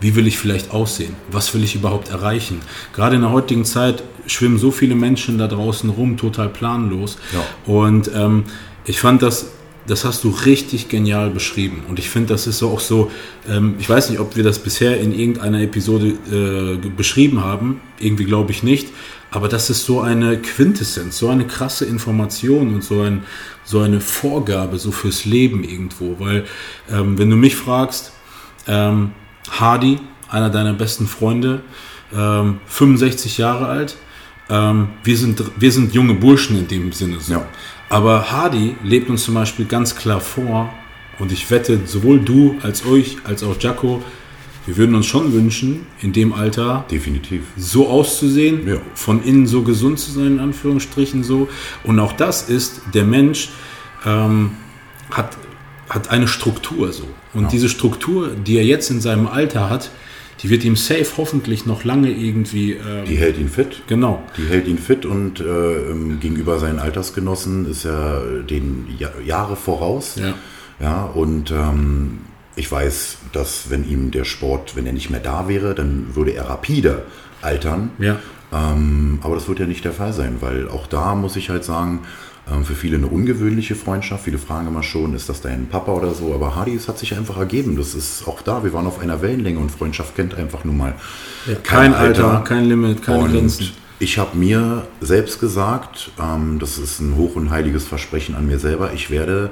wie will ich vielleicht aussehen? Was will ich überhaupt erreichen? Gerade in der heutigen Zeit schwimmen so viele Menschen da draußen rum, total planlos. Ja. Und ähm, ich fand das das hast du richtig genial beschrieben. Und ich finde, das ist so auch so, ähm, ich weiß nicht, ob wir das bisher in irgendeiner Episode äh, beschrieben haben, irgendwie glaube ich nicht, aber das ist so eine Quintessenz, so eine krasse Information und so, ein, so eine Vorgabe so fürs Leben irgendwo. Weil, ähm, wenn du mich fragst, ähm, Hardy, einer deiner besten Freunde, 65 ähm, Jahre alt, ähm, wir, sind, wir sind junge Burschen in dem Sinne. So. Ja. Aber Hardy lebt uns zum Beispiel ganz klar vor, und ich wette, sowohl du als euch, als auch Jaco, wir würden uns schon wünschen, in dem Alter definitiv so auszusehen, ja. von innen so gesund zu sein, in Anführungsstrichen so. Und auch das ist, der Mensch ähm, hat, hat eine Struktur so. Und ja. diese Struktur, die er jetzt in seinem Alter hat, die wird ihm safe hoffentlich noch lange irgendwie. Ähm, die hält ihn fit. Genau. Die hält ihn fit und äh, gegenüber seinen Altersgenossen ist er den ja Jahre voraus. Ja. Ja, und ähm, ich weiß, dass wenn ihm der Sport, wenn er nicht mehr da wäre, dann würde er rapide altern. Ja. Ähm, aber das wird ja nicht der Fall sein, weil auch da muss ich halt sagen, ähm, für viele eine ungewöhnliche Freundschaft. Viele fragen immer schon, ist das dein Papa oder so? Aber Hardy, es hat sich einfach ergeben. Das ist auch da. Wir waren auf einer Wellenlänge und Freundschaft kennt einfach nun mal ja, kein, kein Alter, Alter, kein Limit, keine und Grenzen. Ich habe mir selbst gesagt, ähm, das ist ein hoch und heiliges Versprechen an mir selber, ich werde,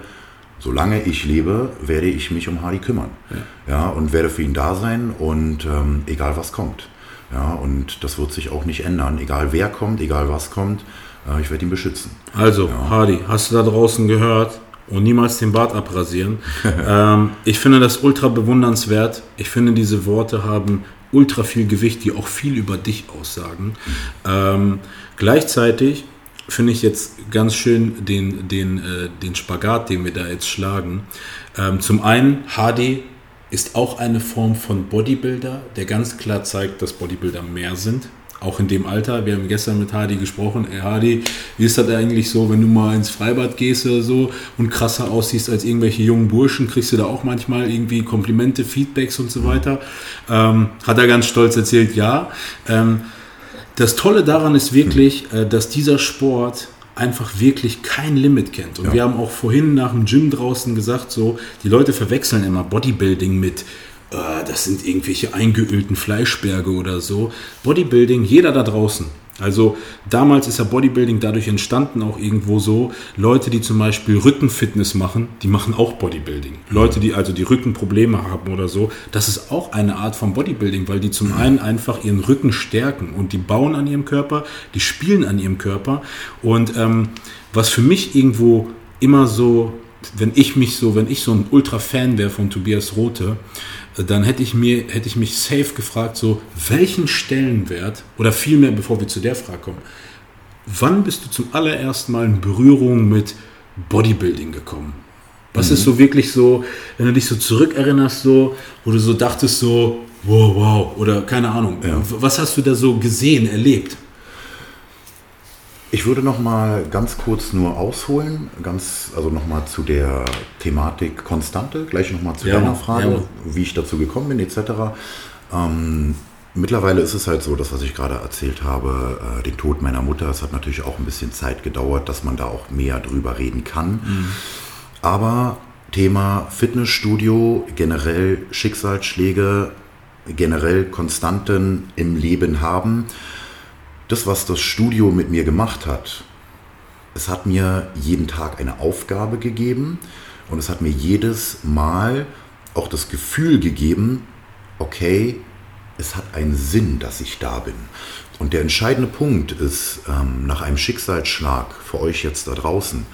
solange ich lebe, werde ich mich um Hardy kümmern. Ja, ja und werde für ihn da sein und ähm, egal was kommt. Ja, und das wird sich auch nicht ändern. Egal wer kommt, egal was kommt, äh, ich werde ihn beschützen. Also, ja. Hardy, hast du da draußen gehört? Und niemals den Bart abrasieren. [LAUGHS] ähm, ich finde das ultra bewundernswert. Ich finde, diese Worte haben ultra viel Gewicht, die auch viel über dich aussagen. Ähm, gleichzeitig finde ich jetzt ganz schön den, den, äh, den Spagat, den wir da jetzt schlagen. Ähm, zum einen, Hardy ist auch eine Form von Bodybuilder, der ganz klar zeigt, dass Bodybuilder mehr sind auch in dem Alter. Wir haben gestern mit Hardy gesprochen. Ey, Hardy, wie ist das eigentlich so, wenn du mal ins Freibad gehst oder so und krasser aussiehst als irgendwelche jungen Burschen? Kriegst du da auch manchmal irgendwie Komplimente, Feedbacks und so weiter? Ähm, hat er ganz stolz erzählt, ja. Ähm, das Tolle daran ist wirklich, äh, dass dieser Sport einfach wirklich kein Limit kennt. Und ja. wir haben auch vorhin nach dem Gym draußen gesagt, so, die Leute verwechseln immer Bodybuilding mit äh, das sind irgendwelche eingeölten Fleischberge oder so. Bodybuilding, jeder da draußen. Also damals ist ja Bodybuilding dadurch entstanden, auch irgendwo so. Leute, die zum Beispiel Rückenfitness machen, die machen auch Bodybuilding. Leute, die also die Rückenprobleme haben oder so, das ist auch eine Art von Bodybuilding, weil die zum einen einfach ihren Rücken stärken und die bauen an ihrem Körper, die spielen an ihrem Körper. Und ähm, was für mich irgendwo immer so, wenn ich mich so, wenn ich so ein Ultra-Fan wäre von Tobias Rote, dann hätte ich, mir, hätte ich mich safe gefragt, so, welchen Stellenwert, oder vielmehr, bevor wir zu der Frage kommen, wann bist du zum allerersten Mal in Berührung mit Bodybuilding gekommen? Was mhm. ist so wirklich so, wenn du dich so zurückerinnerst, so, wo du so dachtest, so, wow, wow, oder keine Ahnung, ja. was hast du da so gesehen, erlebt? Ich würde noch mal ganz kurz nur ausholen, ganz, also noch mal zu der Thematik Konstante, gleich noch mal zu ja, deiner Frage, ja. wie ich dazu gekommen bin etc. Ähm, mittlerweile ist es halt so, das was ich gerade erzählt habe, äh, den Tod meiner Mutter, es hat natürlich auch ein bisschen Zeit gedauert, dass man da auch mehr drüber reden kann. Mhm. Aber Thema Fitnessstudio, generell Schicksalsschläge, generell Konstanten im Leben haben. Das, was das Studio mit mir gemacht hat, es hat mir jeden Tag eine Aufgabe gegeben und es hat mir jedes Mal auch das Gefühl gegeben, okay, es hat einen Sinn, dass ich da bin. Und der entscheidende Punkt ist, ähm, nach einem Schicksalsschlag für euch jetzt da draußen,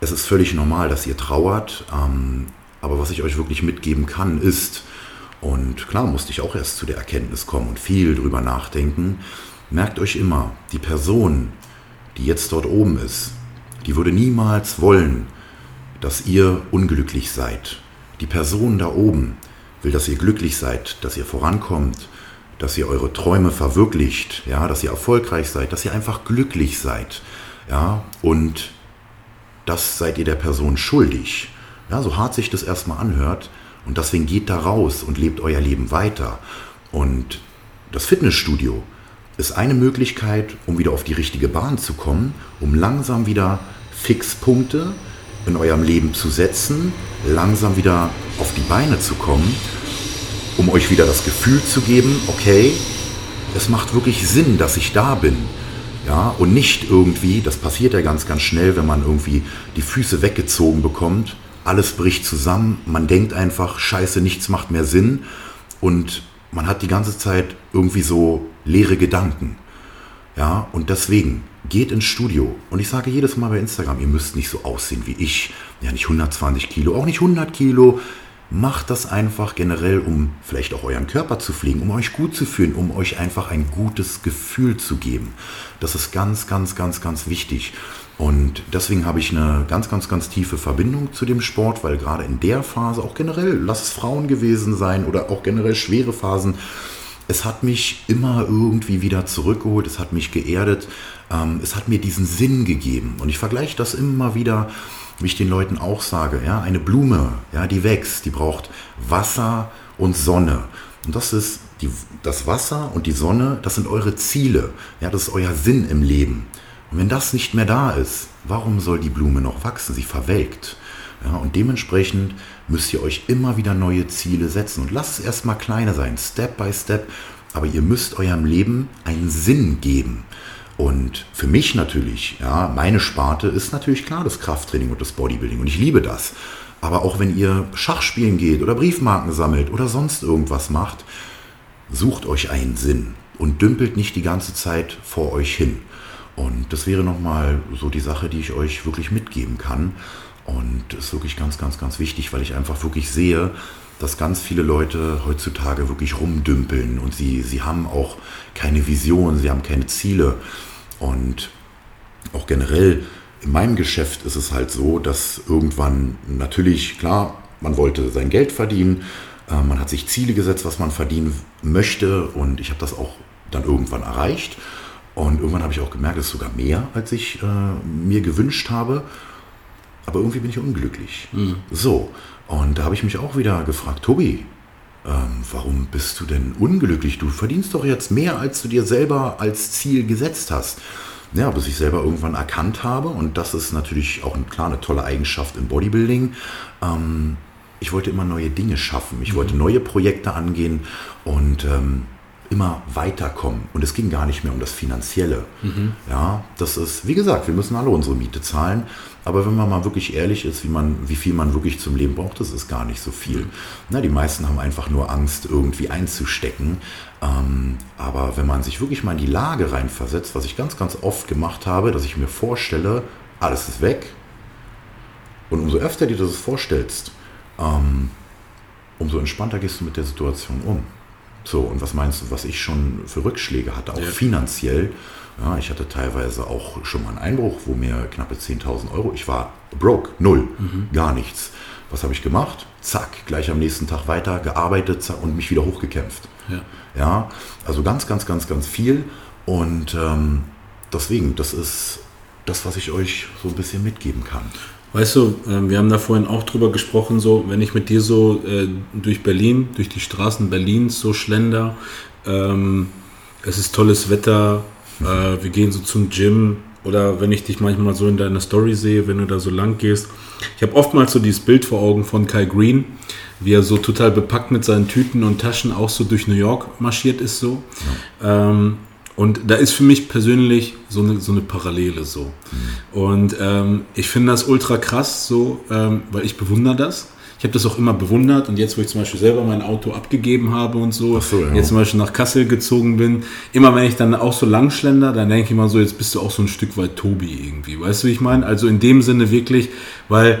es ist völlig normal, dass ihr trauert, ähm, aber was ich euch wirklich mitgeben kann, ist, und klar musste ich auch erst zu der Erkenntnis kommen und viel drüber nachdenken, merkt euch immer, die Person, die jetzt dort oben ist, die würde niemals wollen, dass ihr unglücklich seid. Die Person da oben will, dass ihr glücklich seid, dass ihr vorankommt, dass ihr eure Träume verwirklicht, ja, dass ihr erfolgreich seid, dass ihr einfach glücklich seid, ja, und das seid ihr der Person schuldig. Ja, so hart sich das erstmal anhört. Und deswegen geht da raus und lebt euer Leben weiter. Und das Fitnessstudio ist eine Möglichkeit, um wieder auf die richtige Bahn zu kommen, um langsam wieder Fixpunkte in eurem Leben zu setzen, langsam wieder auf die Beine zu kommen, um euch wieder das Gefühl zu geben, okay, es macht wirklich Sinn, dass ich da bin. Ja, und nicht irgendwie, das passiert ja ganz, ganz schnell, wenn man irgendwie die Füße weggezogen bekommt, alles bricht zusammen, man denkt einfach, scheiße, nichts macht mehr Sinn und man hat die ganze Zeit irgendwie so leere Gedanken. Ja, und deswegen geht ins Studio. Und ich sage jedes Mal bei Instagram, ihr müsst nicht so aussehen wie ich. Ja, nicht 120 Kilo, auch nicht 100 Kilo. Macht das einfach generell, um vielleicht auch euren Körper zu pflegen, um euch gut zu fühlen, um euch einfach ein gutes Gefühl zu geben. Das ist ganz, ganz, ganz, ganz wichtig. Und deswegen habe ich eine ganz, ganz, ganz tiefe Verbindung zu dem Sport, weil gerade in der Phase, auch generell, lass es Frauen gewesen sein oder auch generell schwere Phasen, es hat mich immer irgendwie wieder zurückgeholt, es hat mich geerdet, ähm, es hat mir diesen Sinn gegeben. Und ich vergleiche das immer wieder, wie ich den Leuten auch sage, ja, eine Blume, ja, die wächst, die braucht Wasser und Sonne. Und das ist die, das Wasser und die Sonne, das sind eure Ziele, ja, das ist euer Sinn im Leben. Und wenn das nicht mehr da ist, warum soll die Blume noch wachsen? Sie verwelkt. Ja, und dementsprechend müsst ihr euch immer wieder neue Ziele setzen. Und lasst es erstmal kleiner sein, Step by Step. Aber ihr müsst eurem Leben einen Sinn geben. Und für mich natürlich, ja, meine Sparte ist natürlich klar das Krafttraining und das Bodybuilding. Und ich liebe das. Aber auch wenn ihr Schach spielen geht oder Briefmarken sammelt oder sonst irgendwas macht, sucht euch einen Sinn und dümpelt nicht die ganze Zeit vor euch hin. Und das wäre nochmal so die Sache, die ich euch wirklich mitgeben kann. Und das ist wirklich ganz, ganz, ganz wichtig, weil ich einfach wirklich sehe, dass ganz viele Leute heutzutage wirklich rumdümpeln und sie, sie haben auch keine Vision, sie haben keine Ziele. Und auch generell in meinem Geschäft ist es halt so, dass irgendwann natürlich, klar, man wollte sein Geld verdienen, äh, man hat sich Ziele gesetzt, was man verdienen möchte und ich habe das auch dann irgendwann erreicht. Und irgendwann habe ich auch gemerkt, es ist sogar mehr, als ich äh, mir gewünscht habe. Aber irgendwie bin ich unglücklich. Mhm. So, und da habe ich mich auch wieder gefragt, Tobi, ähm, warum bist du denn unglücklich? Du verdienst doch jetzt mehr, als du dir selber als Ziel gesetzt hast. Ja, bis ich selber irgendwann erkannt habe, und das ist natürlich auch eine, klar eine tolle Eigenschaft im Bodybuilding, ähm, ich wollte immer neue Dinge schaffen. Ich mhm. wollte neue Projekte angehen und ähm, immer weiterkommen. Und es ging gar nicht mehr um das Finanzielle. Mhm. Ja, das ist, wie gesagt, wir müssen alle unsere Miete zahlen. Aber wenn man mal wirklich ehrlich ist, wie, man, wie viel man wirklich zum Leben braucht, das ist gar nicht so viel. Mhm. Na, die meisten haben einfach nur Angst, irgendwie einzustecken. Ähm, aber wenn man sich wirklich mal in die Lage reinversetzt, was ich ganz, ganz oft gemacht habe, dass ich mir vorstelle, alles ist weg. Und umso öfter dir das vorstellst, ähm, umso entspannter gehst du mit der Situation um. So, und was meinst du, was ich schon für Rückschläge hatte, auch ja. finanziell? Ja, ich hatte teilweise auch schon mal einen Einbruch, wo mir knappe 10.000 Euro, ich war broke, null, mhm. gar nichts. Was habe ich gemacht? Zack, gleich am nächsten Tag weiter gearbeitet zack, und mich wieder hochgekämpft. Ja. ja, also ganz, ganz, ganz, ganz viel. Und ähm, deswegen, das ist das, was ich euch so ein bisschen mitgeben kann. Weißt du, ähm, wir haben da vorhin auch drüber gesprochen, so, wenn ich mit dir so äh, durch Berlin, durch die Straßen Berlins so schlender, ähm, es ist tolles Wetter, äh, wir gehen so zum Gym oder wenn ich dich manchmal so in deiner Story sehe, wenn du da so lang gehst, ich habe oftmals so dieses Bild vor Augen von Kai Green, wie er so total bepackt mit seinen Tüten und Taschen auch so durch New York marschiert ist so. Ja. Ähm, und da ist für mich persönlich so eine, so eine Parallele so. Mhm. Und ähm, ich finde das ultra krass so, ähm, weil ich bewundere das. Ich habe das auch immer bewundert und jetzt, wo ich zum Beispiel selber mein Auto abgegeben habe und so, so ja. jetzt zum Beispiel nach Kassel gezogen bin, immer wenn ich dann auch so lang schlender, dann denke ich immer so, jetzt bist du auch so ein Stück weit Tobi irgendwie. Weißt du, wie ich meine? Also in dem Sinne wirklich, weil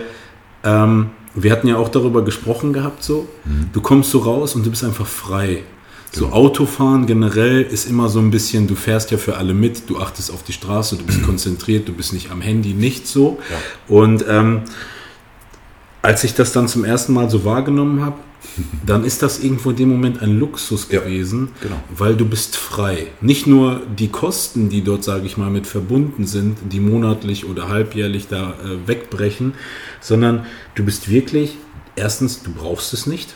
ähm, wir hatten ja auch darüber gesprochen gehabt, so, mhm. du kommst so raus und du bist einfach frei. So genau. Autofahren generell ist immer so ein bisschen, du fährst ja für alle mit, du achtest auf die Straße, du bist [CLEARS THROAT] konzentriert, du bist nicht am Handy, nicht so. Ja. Und ähm, als ich das dann zum ersten Mal so wahrgenommen habe, [LAUGHS] dann ist das irgendwo in dem Moment ein Luxus ja, gewesen, genau. weil du bist frei. Nicht nur die Kosten, die dort, sage ich mal, mit verbunden sind, die monatlich oder halbjährlich da äh, wegbrechen, sondern du bist wirklich, erstens, du brauchst es nicht.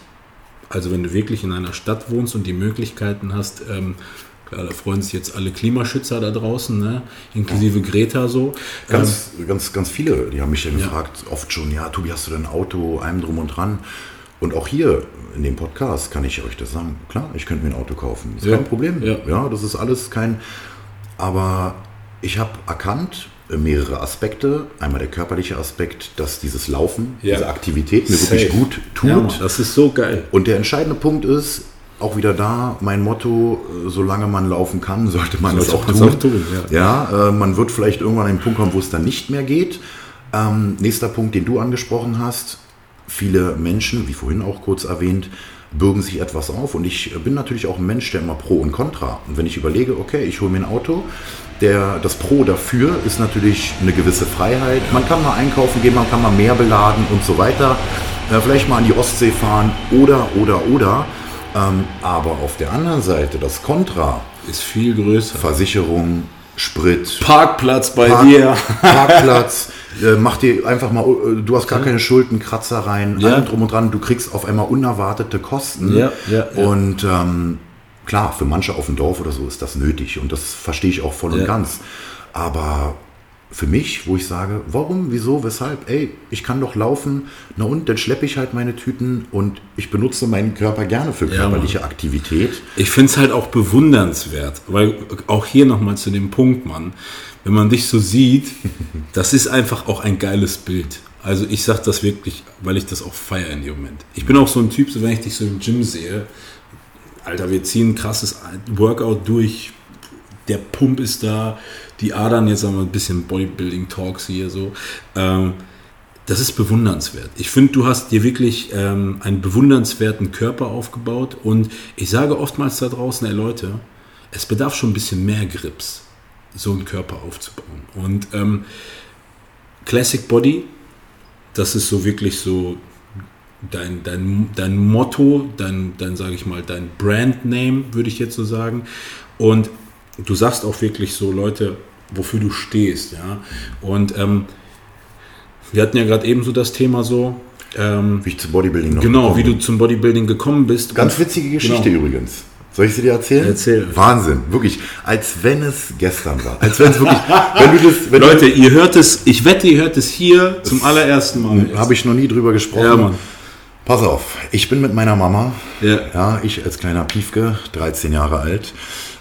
Also wenn du wirklich in einer Stadt wohnst und die Möglichkeiten hast, ähm, Klar, da freuen sich jetzt alle Klimaschützer da draußen, ne? inklusive. Greta so. Ganz, ähm, ganz, ganz viele, die haben mich ja gefragt, oft schon, ja, Tobi, hast du denn ein Auto, einem drum und dran? Und auch hier in dem Podcast kann ich euch das sagen. Klar, ich könnte mir ein Auto kaufen. Das ist ja. kein Problem. Ja. ja, das ist alles kein. Aber ich habe erkannt, mehrere Aspekte. Einmal der körperliche Aspekt, dass dieses Laufen, ja. diese Aktivität mir Safe. wirklich gut tut. Ja, das ist so geil. Und der entscheidende Punkt ist, auch wieder da mein Motto, äh, solange man laufen kann, [LAUGHS] sollte man es auch tun. Auch tun ja, ja äh, man wird vielleicht irgendwann an einen Punkt kommen, wo es dann nicht mehr geht. Ähm, nächster Punkt, den du angesprochen hast, viele Menschen, wie vorhin auch kurz erwähnt, bürgen sich etwas auf und ich bin natürlich auch ein Mensch, der immer Pro und Contra. Und wenn ich überlege, okay, ich hole mir ein Auto, der, das Pro dafür ist natürlich eine gewisse Freiheit. Man kann mal einkaufen gehen, man kann mal mehr beladen und so weiter. Äh, vielleicht mal an die Ostsee fahren oder, oder, oder. Ähm, aber auf der anderen Seite, das Kontra ist viel größer. Versicherung, Sprit. Parkplatz bei Park, dir. Parkplatz. [LAUGHS] Äh, mach dir einfach mal, äh, du hast gar keine Schulden, Kratzer rein, ja. allem drum und dran. Du kriegst auf einmal unerwartete Kosten. Ja, ja, ja. Und ähm, klar, für manche auf dem Dorf oder so ist das nötig. Und das verstehe ich auch voll und ganz. Aber für mich, wo ich sage, warum, wieso, weshalb, ey, ich kann doch laufen, na und, dann schleppe ich halt meine Tüten und ich benutze meinen Körper gerne für körperliche ja, Aktivität. Ich finde es halt auch bewundernswert, weil auch hier nochmal zu dem Punkt, Mann, wenn man dich so sieht, das ist einfach auch ein geiles Bild. Also ich sage das wirklich, weil ich das auch feiere in dem Moment. Ich bin auch so ein Typ, so wenn ich dich so im Gym sehe, Alter, wir ziehen ein krasses Workout durch, der Pump ist da, die Adern, jetzt haben wir ein bisschen Bodybuilding-Talks hier so. Ähm, das ist bewundernswert. Ich finde, du hast dir wirklich ähm, einen bewundernswerten Körper aufgebaut und ich sage oftmals da draußen, ey Leute, es bedarf schon ein bisschen mehr Grips, so einen Körper aufzubauen. Und ähm, Classic Body, das ist so wirklich so dein, dein, dein Motto, dein, dein sage ich mal, dein Brandname, würde ich jetzt so sagen. Und du sagst auch wirklich so, Leute, wofür du stehst, ja. Und ähm, wir hatten ja gerade eben so das Thema so. Ähm, wie ich zum Bodybuilding noch Genau, wie du zum Bodybuilding gekommen bist. Ganz witzige Geschichte genau. übrigens. Soll ich sie dir erzählen? Erzähl. Wahnsinn, wirklich. Als wenn es gestern war. Als wenn es wirklich. [LAUGHS] wenn du das, wenn Leute, ihr hört es, ich wette, ihr hört es hier zum allerersten Mal. Habe ich noch nie drüber gesprochen. Ja, Mann. Pass auf, ich bin mit meiner Mama, ja. ja, ich als kleiner Piefke, 13 Jahre alt,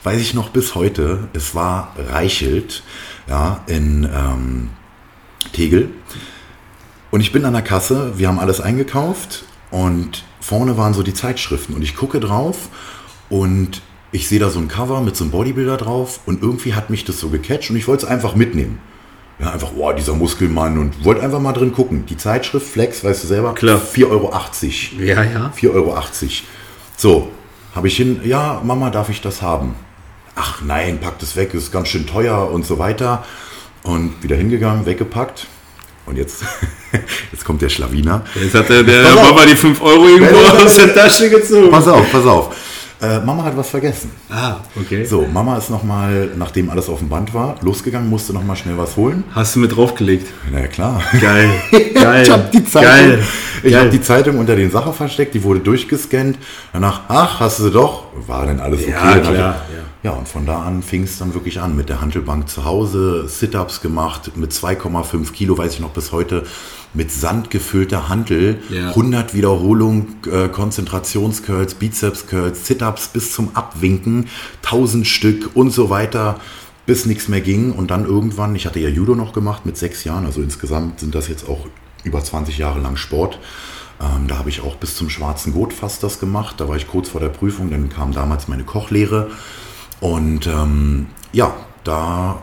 weiß ich noch bis heute, es war Reichelt, ja, in ähm, Tegel. Und ich bin an der Kasse, wir haben alles eingekauft und vorne waren so die Zeitschriften und ich gucke drauf und ich sehe da so ein Cover mit so einem Bodybuilder drauf und irgendwie hat mich das so gecatcht und ich wollte es einfach mitnehmen. Ja, einfach, boah, dieser Muskelmann und wollte einfach mal drin gucken. Die Zeitschrift Flex, weißt du selber, Klar. 4,80 Euro. Ja, ja. 4,80 Euro. So, habe ich hin, ja, Mama, darf ich das haben? ach nein, pack das weg, ist ganz schön teuer und so weiter. Und wieder hingegangen, weggepackt. Und jetzt, [LAUGHS] jetzt kommt der Schlawiner. Jetzt hat der, der Mama die 5 Euro irgendwo aus der Tasche gezogen. Pass auf, pass auf. Äh, Mama hat was vergessen. Ah, okay. So, Mama ist nochmal, nachdem alles auf dem Band war, losgegangen, musste nochmal schnell was holen. Hast du mit draufgelegt? Na klar. Geil. [LAUGHS] Geil. ich habe die Zeitung, ich hab die Zeitung unter den Sachen versteckt, die wurde durchgescannt. Danach, ach, hast du sie doch? War denn alles okay? Ja, klar. Ja. Ja, und von da an fing es dann wirklich an mit der Handelbank zu Hause, Sit-Ups gemacht, mit 2,5 Kilo, weiß ich noch bis heute, mit Sand gefüllter Hantel, Ja. 100 Wiederholungen, äh, Konzentrationscurls, Bizeps-Curls, Sit-Ups bis zum Abwinken, 1000 Stück und so weiter, bis nichts mehr ging. Und dann irgendwann, ich hatte ja Judo noch gemacht mit sechs Jahren, also insgesamt sind das jetzt auch über 20 Jahre lang Sport. Ähm, da habe ich auch bis zum schwarzen Gurt fast das gemacht. Da war ich kurz vor der Prüfung, dann kam damals meine Kochlehre. Und ähm, ja, da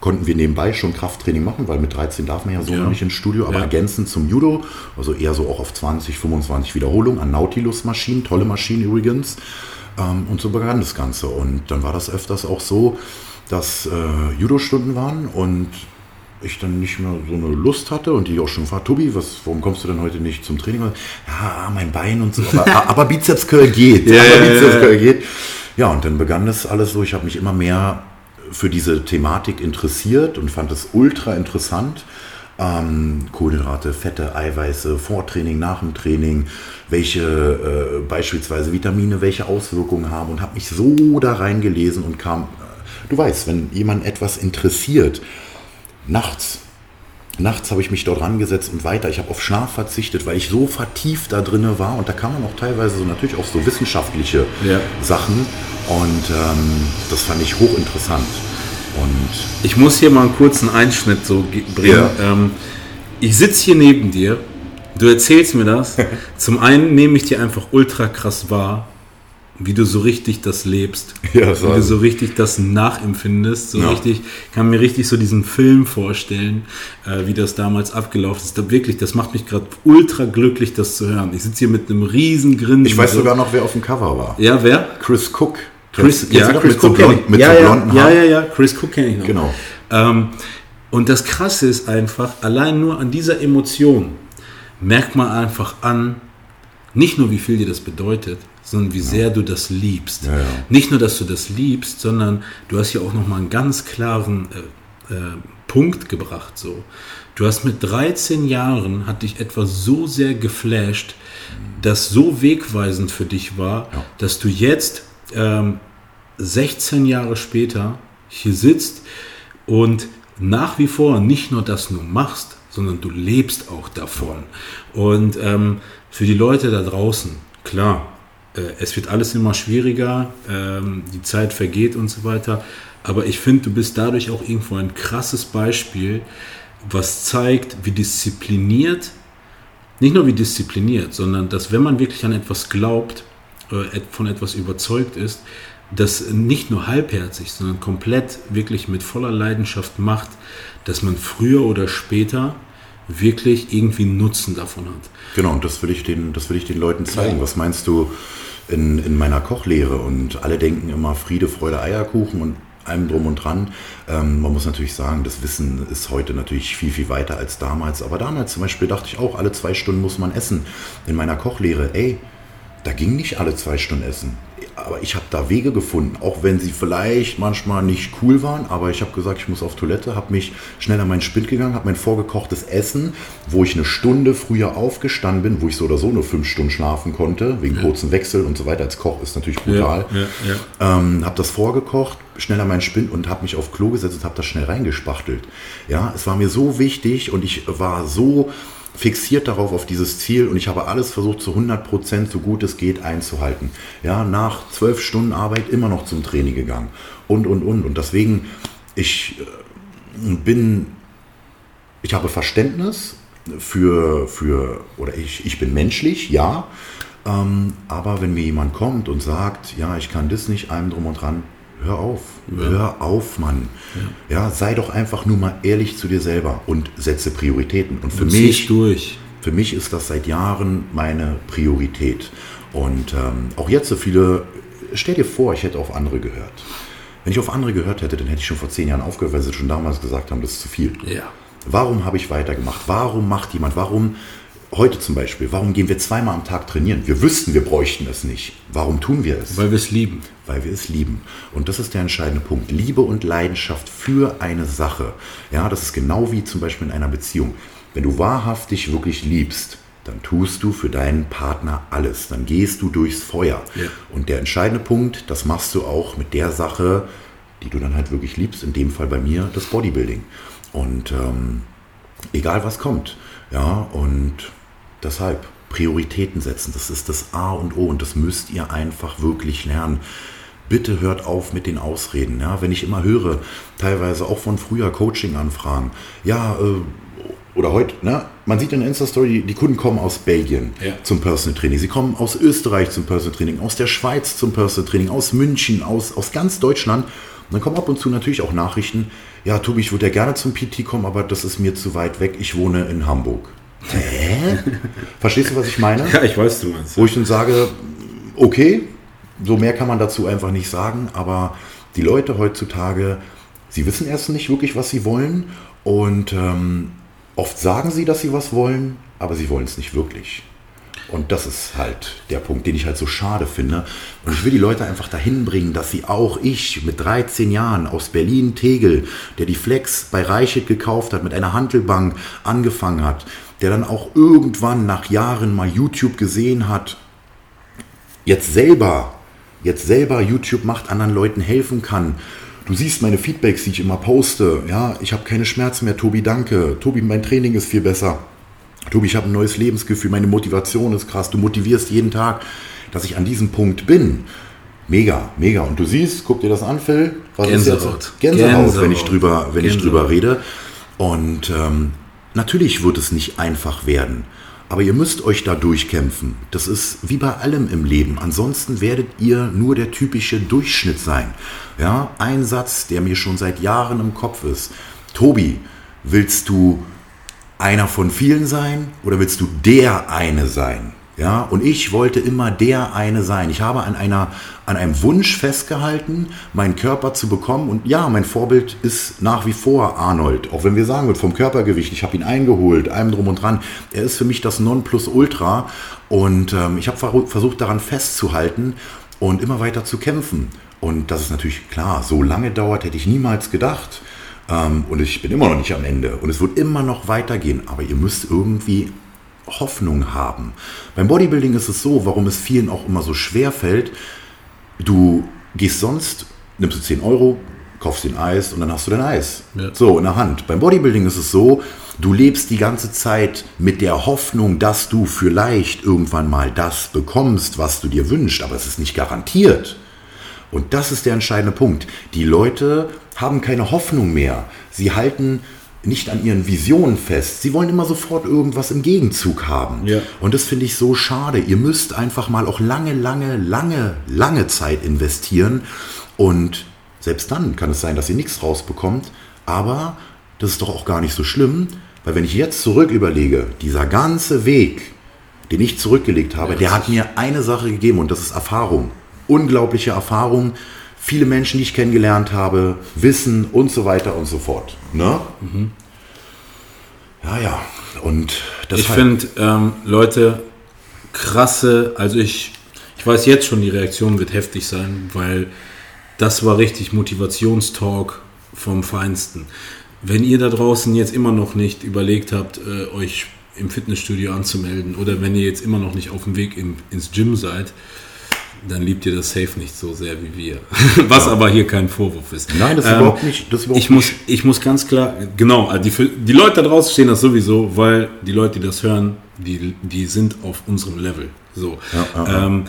konnten wir nebenbei schon Krafttraining machen, weil mit 13 darf man ja so Ja. noch nicht ins Studio, aber Ja. ergänzend zum Judo, also eher so auch auf 20, 25 Wiederholungen an Nautilus-Maschinen, tolle Maschinen übrigens. Ähm, und so begann das Ganze. Und dann war das öfters auch so, dass äh, Judo-Stunden waren und ich dann nicht mehr so eine Lust hatte und die auch schon war, Tobi, was, warum kommst du denn heute nicht zum Training? Ja, mein Bein und so, aber, [LAUGHS] aber Bizeps Curl geht. Ja, aber ja, ja, Bizeps ja. Curl geht. Ja, und dann begann das alles so, ich habe mich immer mehr für diese Thematik interessiert und fand es ultra interessant. Ähm, Kohlenhydrate, Fette, Eiweiße, vor Training, nach dem Training, welche äh, beispielsweise Vitamine, welche Auswirkungen haben und habe mich so da reingelesen und kam, äh, du weißt, wenn jemand etwas interessiert, nachts, nachts habe ich mich dort rangesetzt und weiter, ich habe auf Schlaf verzichtet, weil ich so vertieft da drinne war und da kann man auch teilweise so natürlich auch so wissenschaftliche Ja. Sachen und ähm, das fand ich hochinteressant. Und Ich muss hier mal einen kurzen Einschnitt so ge- bringen. Ja. Ähm, ich sitze hier neben dir, du erzählst mir das. [LAUGHS] Zum einen nehme ich dir einfach ultra krass wahr, wie du so richtig das lebst. [LAUGHS] Ja, wie so. du so richtig das nachempfindest. So Ja. richtig, kann mir richtig so diesen Film vorstellen, äh, wie das damals abgelaufen ist. Da wirklich, das macht mich gerade ultra glücklich, das zu hören. Ich sitze hier mit einem riesen Grinsen. ich weiß so. sogar noch, wer auf dem Cover war. Ja, wer? Chris Cook. Chris, ja? Chris mit so Cook blond, ich. mit ja, so ja, blonden ja, Haaren. ja, ja, Chris Cook kenne ich noch. Genau. Ähm, und das Krasse ist einfach, allein nur an dieser Emotion merkt man einfach an, nicht nur wie viel dir das bedeutet, sondern wie sehr du das liebst. Ja, ja. Nicht nur, dass du das liebst, sondern du hast ja auch nochmal einen ganz klaren äh, äh, Punkt gebracht. So. Du hast mit 13 Jahren, hat dich etwas so sehr geflasht, das so wegweisend für dich war, Ja. dass du jetzt ähm, 16 Jahre später hier sitzt und nach wie vor nicht nur das nur machst, sondern du lebst auch davon. Und ähm, für die Leute da draußen, klar, es wird alles immer schwieriger, ähm, die Zeit vergeht und so weiter, aber ich finde, du bist dadurch auch irgendwo ein krasses Beispiel, was zeigt, wie diszipliniert nicht nur wie diszipliniert, sondern dass wenn man wirklich an etwas glaubt, äh, von etwas überzeugt ist, das nicht nur halbherzig, sondern komplett wirklich mit voller Leidenschaft macht, dass man früher oder später wirklich irgendwie einen Nutzen davon hat. Genau, und das will ich den, das will ich den Leuten zeigen. Was meinst du in, in meiner Kochlehre? Und alle denken immer Friede, Freude, Eierkuchen und allem drum und dran. Ähm, man muss natürlich sagen, das Wissen ist heute natürlich viel, viel weiter als damals. Aber damals zum Beispiel dachte ich auch, alle zwei Stunden muss man essen. In meiner Kochlehre, ey, da ging nicht alle zwei Stunden essen. Aber ich habe da Wege gefunden, auch wenn sie vielleicht manchmal nicht cool waren. Aber ich habe gesagt, ich muss auf Toilette, habe mich schnell an meinen Spind gegangen, habe mein vorgekochtes Essen, wo ich eine Stunde früher aufgestanden bin, wo ich so oder so nur fünf Stunden schlafen konnte, wegen kurzen Wechsel und so weiter. Als Koch ist natürlich brutal. Ja, ja, ja. Ähm, habe das vorgekocht, schnell an meinen Spind und habe mich auf Klo gesetzt und habe das schnell reingespachtelt. Ja, es war mir so wichtig und ich war so fixiert darauf auf dieses Ziel und ich habe alles versucht zu 100 Prozent, so gut es geht, einzuhalten. Ja, nach zwölf Stunden Arbeit immer noch zum Training gegangen und und und und deswegen ich äh, bin ich habe Verständnis für, für oder ich, ich bin menschlich, ja. Ähm, aber wenn mir jemand kommt und sagt, ja, ich kann das nicht, allem drum und dran, hör auf. Hör auf, Mann. Ja. sei doch einfach nur mal ehrlich zu dir selber und setze Prioritäten. Und für Du mich, durch. für mich ist das seit Jahren meine Priorität. Und ähm, auch jetzt so viele, stell dir vor, ich hätte auf andere gehört. Wenn ich auf andere gehört hätte, dann hätte ich schon vor zehn Jahren aufgehört, weil sie schon damals gesagt haben, das ist zu viel. Ja. Warum habe ich weitergemacht? Warum macht jemand? Warum heute zum Beispiel? Warum gehen wir zweimal am Tag trainieren? Wir wüssten, wir bräuchten es nicht. Warum tun wir es? Weil wir es lieben. Weil wir es lieben. Und das ist der entscheidende Punkt. Liebe und Leidenschaft für eine Sache. Ja, das ist genau wie zum Beispiel in einer Beziehung. Wenn du wahrhaftig wirklich liebst, dann tust du für deinen Partner alles. Dann gehst du durchs Feuer. Ja. Und der entscheidende Punkt, das machst du auch mit der Sache, die du dann halt wirklich liebst, in dem Fall bei mir das Bodybuilding. Und ähm, egal was kommt, ja, und deshalb Prioritäten setzen, das ist das A und O und das müsst ihr einfach wirklich lernen. Bitte hört auf mit den Ausreden. Ja? Wenn ich immer höre, teilweise auch von früher Coaching-Anfragen, ja, äh, oder heute, ne? man sieht in der Insta-Story, die Kunden kommen aus Belgien Ja. zum Personal Training, sie kommen aus Österreich zum Personal Training, aus der Schweiz zum Personal Training, aus München, aus, aus ganz Deutschland. Und dann kommen ab und zu natürlich auch Nachrichten, ja, Tobi, ich würde ja gerne zum PT kommen, aber das ist mir zu weit weg, ich wohne in Hamburg. Hä? [LAUGHS] Verstehst du, was ich meine? Ja, ich weiß, du meinst. Wo ich dann sage, okay, so mehr kann man dazu einfach nicht sagen, aber die Leute heutzutage, sie wissen erst nicht wirklich, was sie wollen und ähm, oft sagen sie, dass sie was wollen, aber sie wollen es nicht wirklich. Und das ist halt der Punkt, den ich halt so schade finde. Und ich will die Leute einfach dahin bringen, dass sie auch ich mit 13 Jahren aus Berlin Tegel, der die Flex bei Reichelt gekauft hat, mit einer Handelbank angefangen hat, der dann auch irgendwann nach Jahren mal YouTube gesehen hat, jetzt selber, jetzt selber YouTube macht, anderen Leuten helfen kann. Du siehst meine Feedbacks, die ich immer poste. Ja, ich habe keine Schmerzen mehr, Tobi, danke. Tobi, mein Training ist viel besser. Tobi, ich habe ein neues Lebensgefühl, meine Motivation ist krass. Du motivierst jeden Tag, dass ich an diesem Punkt bin. Mega, mega. Und du siehst, guck dir das an, Phil. Was ist Gänsehaut. jetzt? Gänsehaut, wenn ich Gänsehaut. drüber, wenn ich Gänsehaut. drüber rede. Und ähm, natürlich wird es nicht einfach werden. Aber ihr müsst euch da durchkämpfen. Das ist wie bei allem im Leben. Ansonsten werdet ihr nur der typische Durchschnitt sein. Ja, ein Satz, der mir schon seit Jahren im Kopf ist. Tobi, willst du einer von vielen sein oder willst du der eine sein? Ja, und ich wollte immer der eine sein. Ich habe an einer, an einem Wunsch festgehalten, meinen Körper zu bekommen. Und ja, mein Vorbild ist nach wie vor Arnold. Auch wenn wir sagen, vom Körpergewicht, ich habe ihn eingeholt, allem drum und dran. Er ist für mich das Nonplusultra. Und ähm, ich habe versucht, daran festzuhalten und immer weiter zu kämpfen. Und das ist natürlich klar, so lange dauert, hätte ich niemals gedacht. Ähm, und ich bin immer noch nicht am Ende. Und es wird immer noch weitergehen. Aber ihr müsst irgendwie Hoffnung haben. Beim Bodybuilding ist es so, warum es vielen auch immer so schwer fällt. Du gehst sonst, nimmst du 10 Euro, kaufst den Eis und dann hast du dein Eis. Ja. So in der Hand. Beim Bodybuilding ist es so, du lebst die ganze Zeit mit der Hoffnung, dass du vielleicht irgendwann mal das bekommst, was du dir wünschst, aber es ist nicht garantiert. Und das ist der entscheidende Punkt. Die Leute haben keine Hoffnung mehr. Sie halten nicht an ihren Visionen fest. Sie wollen immer sofort irgendwas im Gegenzug haben. Ja. Und das finde ich so schade. Ihr müsst einfach mal auch lange, lange, lange, lange Zeit investieren. Und selbst dann kann es sein, dass ihr nichts rausbekommt. Aber das ist doch auch gar nicht so schlimm, weil wenn ich jetzt zurück überlege, dieser ganze Weg, den ich zurückgelegt habe, der hat mir eine Sache gegeben und das ist Erfahrung. Unglaubliche Erfahrung. Viele Menschen, die ich kennengelernt habe, Wissen und so weiter und so fort. Ne? Ja, ja. Und das Ich finde, ähm, Leute, krasse, also ich, ich weiß jetzt schon, die Reaktion wird heftig sein, weil das war richtig Motivationstalk vom Feinsten. Wenn ihr da draußen jetzt immer noch nicht überlegt habt, äh, euch im Fitnessstudio anzumelden oder wenn ihr jetzt immer noch nicht auf dem Weg im, ins Gym seid, dann liebt ihr das Safe nicht so sehr wie wir. [LAUGHS] Was aber hier kein Vorwurf ist. Nein, das ist überhaupt nicht- das überhaupt ich, muss, ich muss ganz klar, genau, also die, die Leute da draußen stehen das sowieso, weil die Leute, die das hören, die, die sind auf unserem Level. So. Ja, ja, ja. Ähm,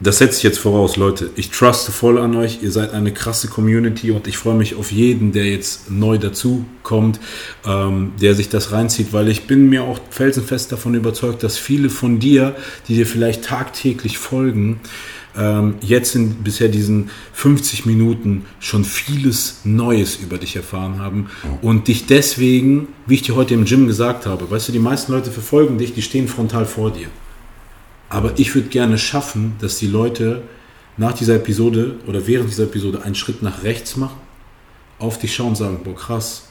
das setze ich jetzt voraus, Leute. Ich truste voll an euch. Ihr seid eine krasse Community und ich freue mich auf jeden, der jetzt neu dazu kommt, ähm, der sich das reinzieht, weil ich bin mir auch felsenfest davon überzeugt, dass viele von dir, die dir vielleicht tagtäglich folgen, ähm, jetzt in bisher diesen 50 Minuten schon vieles Neues über dich erfahren haben und dich deswegen, wie ich dir heute im Gym gesagt habe, weißt du, die meisten Leute verfolgen dich, die stehen frontal vor dir. Aber ich würde gerne schaffen, dass die Leute nach dieser Episode oder während dieser Episode einen Schritt nach rechts machen, auf dich schauen und sagen, boah krass,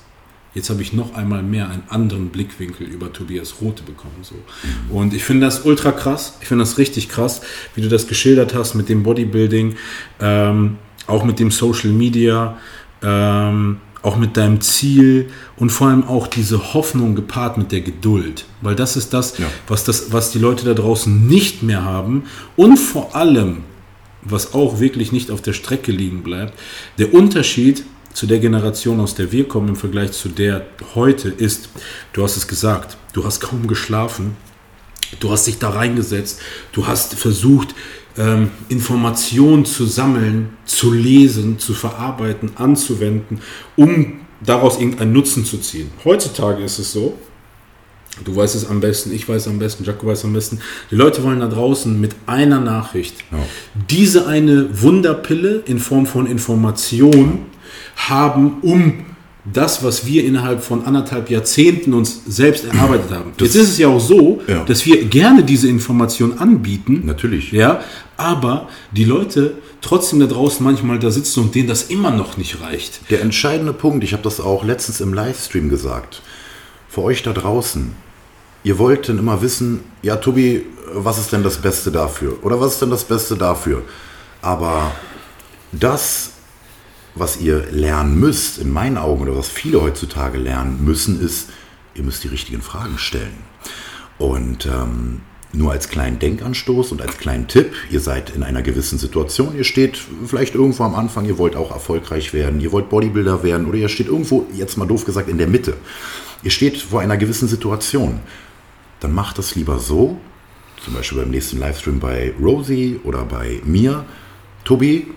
jetzt habe ich noch einmal mehr einen anderen Blickwinkel über Tobias Rote bekommen. So. Und ich finde das ultra krass, ich finde das richtig krass, wie du das geschildert hast mit dem Bodybuilding, ähm, auch mit dem Social Media, ähm, auch mit deinem Ziel und vor allem auch diese Hoffnung gepaart mit der Geduld. Weil das ist das, Ja. was, das was die Leute da draußen nicht mehr haben. Und vor allem, was auch wirklich nicht auf der Strecke liegen bleibt, der Unterschied zu der Generation, aus der wir kommen, im Vergleich zu der heute ist, du hast es gesagt, du hast kaum geschlafen, du hast dich da reingesetzt, du hast versucht, ähm, Informationen zu sammeln, zu lesen, zu verarbeiten, anzuwenden, um daraus irgendeinen Nutzen zu ziehen. Heutzutage ist es so, Du weißt es am besten, ich weiß es am besten, Jaco weiß es am besten. Die Leute wollen da draußen mit einer Nachricht Ja. diese eine Wunderpille in Form von Information haben, um das, was wir innerhalb von anderthalb Jahrzehnten uns selbst erarbeitet haben. Jetzt ist es ja auch so, Ja. dass wir gerne diese Information anbieten. Natürlich. Ja, aber die Leute trotzdem da draußen manchmal da sitzen und denen das immer noch nicht reicht. Der entscheidende Punkt, ich habe das auch letztens im Livestream gesagt, für euch da draußen, ihr wollt dann immer wissen, ja Tobi, was ist denn das Beste dafür? Oder was ist denn das Beste dafür? Aber das, was ihr lernen müsst, in meinen Augen, oder was viele heutzutage lernen müssen, ist, ihr müsst die richtigen Fragen stellen. Und ähm, nur als kleinen Denkanstoß und als kleinen Tipp, ihr seid in einer gewissen Situation, ihr steht vielleicht irgendwo am Anfang, ihr wollt auch erfolgreich werden, ihr wollt Bodybuilder werden oder ihr steht irgendwo, jetzt mal doof gesagt, in der Mitte. Ihr steht vor einer gewissen Situation. Dann macht das lieber so, zum Beispiel beim nächsten Livestream bei Rosie oder bei mir. Tobi,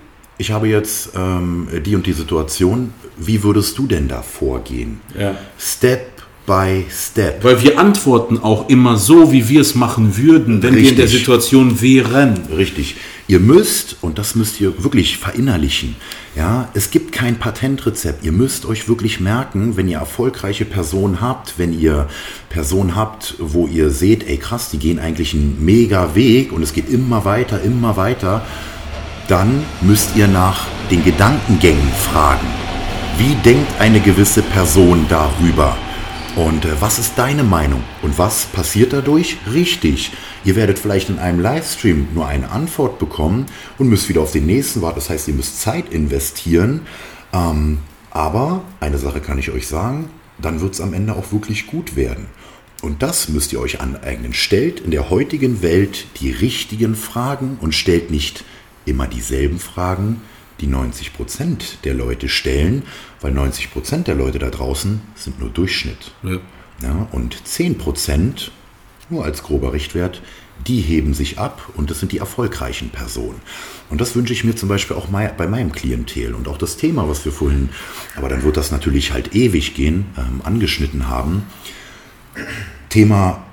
ich habe jetzt ähm, die und die Situation. Wie würdest du denn da vorgehen? Ja. Step by Step. Weil wir antworten auch immer so, wie wir es machen würden, wenn wir in der Richtig. Situation wären. Richtig. Ihr müsst, und das müsst ihr wirklich verinnerlichen, ja, es gibt kein Patentrezept. Ihr müsst euch wirklich merken, wenn ihr erfolgreiche Personen habt, wenn ihr Personen habt, wo ihr seht, ey krass, die gehen eigentlich einen mega Weg und es geht immer weiter, immer weiter, dann müsst ihr nach den Gedankengängen fragen. Wie denkt eine gewisse Person darüber? Und äh, was ist deine Meinung? Und was passiert dadurch? Richtig. Ihr werdet vielleicht in einem Livestream nur eine Antwort bekommen und müsst wieder auf den nächsten warten. Das heißt, ihr müsst Zeit investieren. Ähm, aber eine Sache kann ich euch sagen, dann wird es am Ende auch wirklich gut werden. Und das müsst ihr euch aneignen. Stellt in der heutigen Welt die richtigen Fragen und stellt nicht immer dieselben Fragen, die 90% der Leute stellen, weil 90% der Leute da draußen sind nur Durchschnitt. Ja. Ja, und 10%, nur als grober Richtwert, die heben sich ab und das sind die erfolgreichen Personen. Und das wünsche ich mir zum Beispiel auch bei meinem Klientel und auch das Thema, was wir vorhin, aber dann wird das natürlich halt ewig gehen, ähm, angeschnitten haben. Thema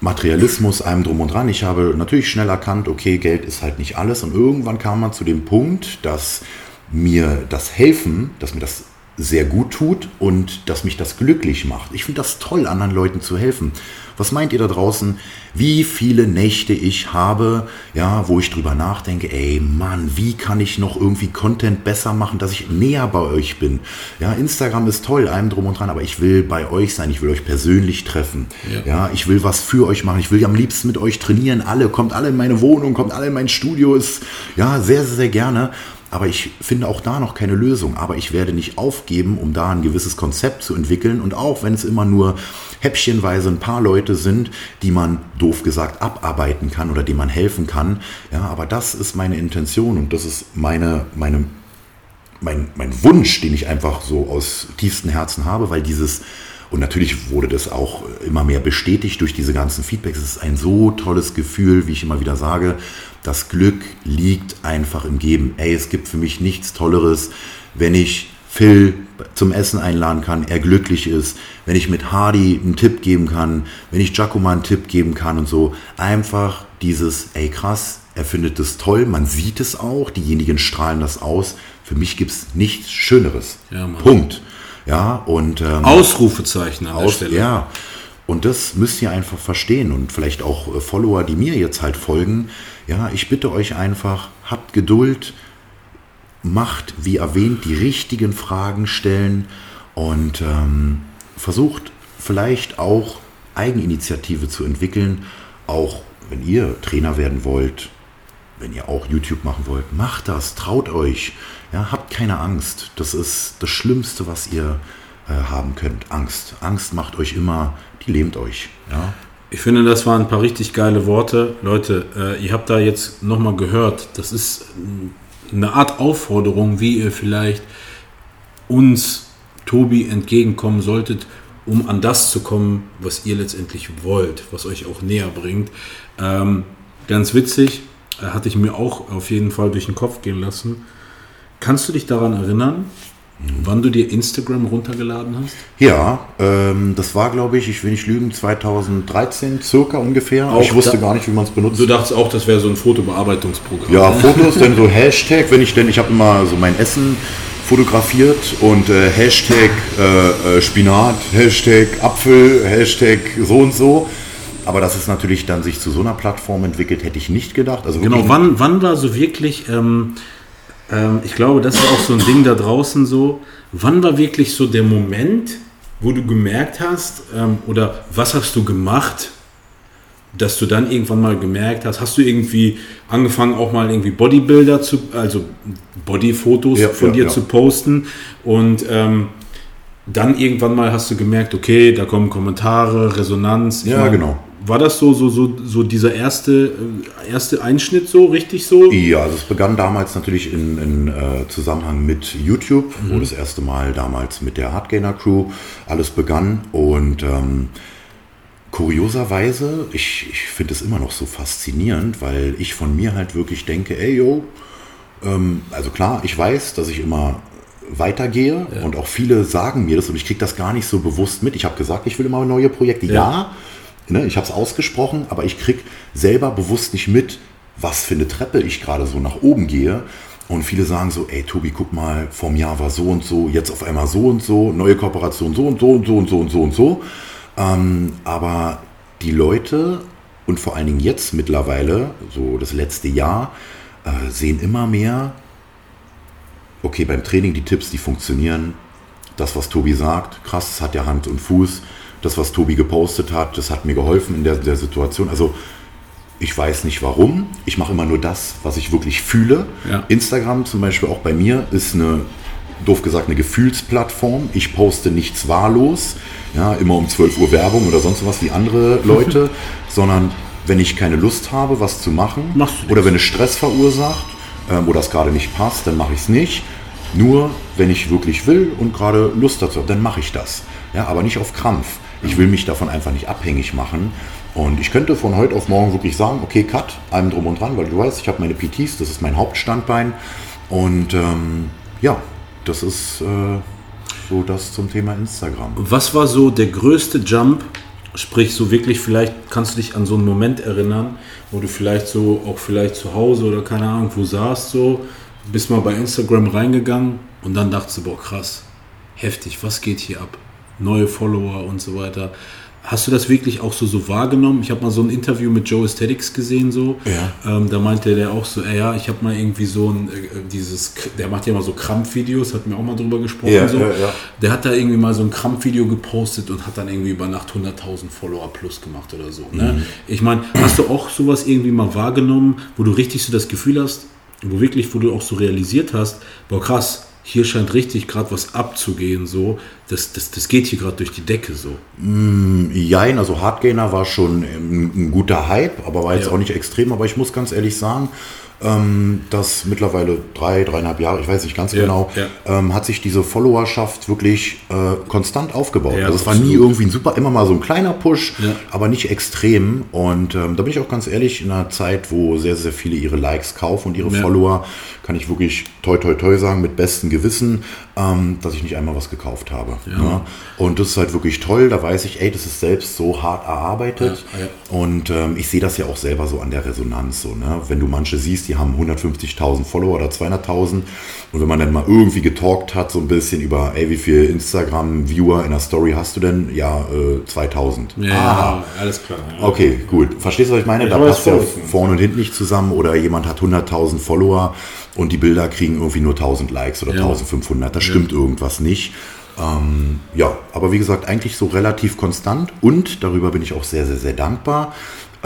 Materialismus, allem drum und dran. Ich habe natürlich schnell erkannt, okay, Geld ist halt nicht alles. Und irgendwann kam man zu dem Punkt, dass mir das Helfen, dass mir das sehr gut tut und dass mich das glücklich macht. Ich finde das toll, anderen Leuten zu helfen. Was meint ihr da draußen, wie viele Nächte ich habe, ja, wo ich drüber nachdenke, ey Mann, wie kann ich noch irgendwie Content besser machen, dass ich näher bei euch bin? Ja, Instagram ist toll, allem drum und dran, aber ich will bei euch sein, ich will euch persönlich treffen. Ja. Ja, ich will was für euch machen, ich will am liebsten mit euch trainieren, alle, kommt alle in meine Wohnung, kommt alle in mein Studio, ist ja sehr, sehr, sehr gerne. Aber ich finde auch da noch keine Lösung. Aber ich werde nicht aufgeben, um da ein gewisses Konzept zu entwickeln. Und auch wenn es immer nur häppchenweise ein paar Leute sind, die man doof gesagt abarbeiten kann oder denen man helfen kann. Ja, aber das ist meine Intention und das ist meine, meine, mein, mein Wunsch, den ich einfach so aus tiefstem Herzen habe, weil dieses, und natürlich wurde das auch immer mehr bestätigt durch diese ganzen Feedbacks, es ist ein so tolles Gefühl, wie ich immer wieder sage, das Glück liegt einfach im Geben. Ey, es gibt für mich nichts Tolleres, wenn ich Phil zum Essen einladen kann, er glücklich ist, wenn ich mit Hardy einen Tipp geben kann, wenn ich Giacomo einen Tipp geben kann und so. Einfach dieses, ey krass, er findet es toll, man sieht es auch, diejenigen strahlen das aus. Für mich gibt es nichts Schöneres. Ja. Punkt. Ja, und ähm, Ausrufezeichen an der aus, Stelle. ja. Und das müsst ihr einfach verstehen und vielleicht auch äh, Follower, die mir jetzt halt folgen. Ja, ich bitte euch einfach, habt Geduld, macht, wie erwähnt, die richtigen Fragen stellen und ähm, versucht vielleicht auch Eigeninitiative zu entwickeln, auch wenn ihr Trainer werden wollt, wenn ihr auch YouTube machen wollt, macht das, traut euch. Ja, habt keine Angst. Das ist das Schlimmste, was ihr äh, haben könnt. Angst. Angst macht euch immer, die lähmt euch. Ja. Ich finde, das waren ein paar richtig geile Worte. Leute, äh, ihr habt da jetzt nochmal gehört, das ist eine Art Aufforderung, wie ihr vielleicht uns, Tobi, entgegenkommen solltet, um an das zu kommen, was ihr letztendlich wollt, was euch auch näher bringt. Ähm, ganz witzig, hatte ich mir auch auf jeden Fall durch den Kopf gehen lassen. Kannst du dich daran erinnern, wann du dir Instagram runtergeladen hast? Ja, ähm, das war, glaube ich, ich will nicht lügen, 2013 circa ungefähr. Auch ich wusste gar nicht, wie man es benutzt. Du dachtest auch, das wäre so ein Fotobearbeitungsprogramm. Ja, [LAUGHS] Fotos, dann so Hashtag, wenn ich denn, ich habe immer so mein Essen fotografiert und äh, Hashtag äh, äh, Spinat, Hashtag Apfel, Hashtag so und so. Aber dass es natürlich dann sich zu so einer Plattform entwickelt, hätte ich nicht gedacht. Also Genau, wann, wann war so wirklich, ähm, ähm, ich glaube, das ist auch so ein Ding da draußen so, wann war wirklich so der Moment, wo du gemerkt hast, ähm, oder was hast du gemacht, dass du dann irgendwann mal gemerkt hast, hast du irgendwie angefangen auch mal irgendwie Bodybuilder zu, also Bodyfotos Ja, von ja, dir ja. zu posten und ähm, dann irgendwann mal hast du gemerkt, okay, da kommen Kommentare, Resonanz. Ja, genau. War das so, so, so, so dieser erste, äh, erste Einschnitt so, richtig so? Ja, also es begann damals natürlich in, in äh, Zusammenhang mit YouTube, wo das erste Mal damals mit der Hardgainer Crew alles begann. Und ähm, kurioserweise, ich, ich finde es immer noch so faszinierend, weil ich von mir halt wirklich denke, ey yo, ähm, also klar, ich weiß, dass ich immer weitergehe und auch viele sagen mir das und ich kriege das gar nicht so bewusst mit. Ich habe gesagt, ich will immer neue Projekte. Ja, ne, ich habe es ausgesprochen, aber ich kriege selber bewusst nicht mit, was für eine Treppe ich gerade so nach oben gehe. Und viele sagen so, ey Tobi, guck mal, vom Jahr war so und so, jetzt auf einmal so und so, neue Kooperation so und so und so und so und so und so. Ähm, aber die Leute und vor allen Dingen jetzt mittlerweile, so das letzte Jahr, äh, sehen immer mehr, okay, beim Training die Tipps, die funktionieren. Das, was Tobi sagt, krass, hat ja Hand und Fuß. Das, was Tobi gepostet hat, das hat mir geholfen in der, der Situation. Also ich weiß nicht warum. Ich mache immer nur das, was ich wirklich fühle. Ja. Instagram zum Beispiel auch bei mir ist eine, doof gesagt, eine Gefühlsplattform. Ich poste nichts wahllos, ja, immer um 12 Uhr Werbung oder sonst was wie andere [LAUGHS] Leute, sondern wenn ich keine Lust habe, was zu machen, oder wenn es Stress verursacht, ähm, oder es gerade nicht passt, dann mache ich es nicht. Nur wenn ich wirklich will und gerade Lust dazu habe, dann mache ich das. Ja, aber nicht auf Krampf. Ich will mich davon einfach nicht abhängig machen. Und ich könnte von heute auf morgen wirklich sagen, okay, cut, allem drum und dran, weil du weißt, ich habe meine PTs, das ist mein Hauptstandbein. Und ähm, ja, das ist äh, so das zum Thema Instagram. Was war so der größte Jump? Sprich, so wirklich, vielleicht kannst du dich an so einen Moment erinnern, wo du vielleicht so, auch vielleicht zu Hause oder keine Ahnung, wo saßt so, bist mal bei Instagram reingegangen und dann dachtest du, boah, krass, heftig, was geht hier ab? Neue Follower und so weiter. Hast du das wirklich auch so, so wahrgenommen? Ich habe mal so ein Interview mit Joe Aesthetics gesehen, so. Ja. Ähm, da meinte der auch so, ey, ja, ich habe mal irgendwie so ein, äh, dieses, der macht ja immer so Krampfvideos, hat mir auch mal drüber gesprochen. Ja, so. ja. Der hat da irgendwie mal so ein Krampfvideo gepostet und hat dann irgendwie über Nacht 100.000 Follower plus gemacht oder so. Ne? Mhm. Ich meine, hast du auch sowas irgendwie mal wahrgenommen, wo du richtig so das Gefühl hast, wo wirklich, wo du auch so realisiert hast, boah krass, hier scheint richtig gerade was abzugehen, so, das, das, das geht hier gerade durch die Decke so. Jein, also Hardgainer war schon ein, ein guter Hype, aber war jetzt Ja. auch nicht extrem. Aber ich muss ganz ehrlich sagen, ähm, dass mittlerweile drei, dreieinhalb Jahre, ich weiß nicht ganz Ja, genau, ja. Ähm, hat sich diese Followerschaft wirklich äh, konstant aufgebaut. Ja, also es war nie irgendwie ein super, immer mal so ein kleiner Push, aber nicht extrem. Und ähm, da bin ich auch ganz ehrlich, in einer Zeit, wo sehr, sehr viele ihre Likes kaufen und ihre. Follower, kann ich wirklich toi toi toi sagen, mit bestem Gewissen, ähm, dass ich nicht einmal was gekauft habe. Ne? Und das ist halt wirklich toll. Da weiß ich, ey, das ist selbst so hart erarbeitet. Und ähm, ich sehe das ja auch selber so an der Resonanz. So, ne? Wenn du manche siehst, die haben 150.000 Follower oder 200.000 und wenn man dann mal irgendwie getalkt hat, so ein bisschen über, ey, wie viel Instagram-Viewer in der Story hast du denn? Ja, äh, 2000. Aha. alles klar. Okay, gut. Verstehst du, was ich meine? da weiß passt ja vorne und hinten nicht zusammen oder jemand hat 100.000 Follower und die Bilder kriegen irgendwie nur 1000 Likes oder Ja. 1500. Da stimmt irgendwas nicht. Ähm, ja, aber wie gesagt, eigentlich so relativ konstant und darüber bin ich auch sehr, sehr, sehr dankbar.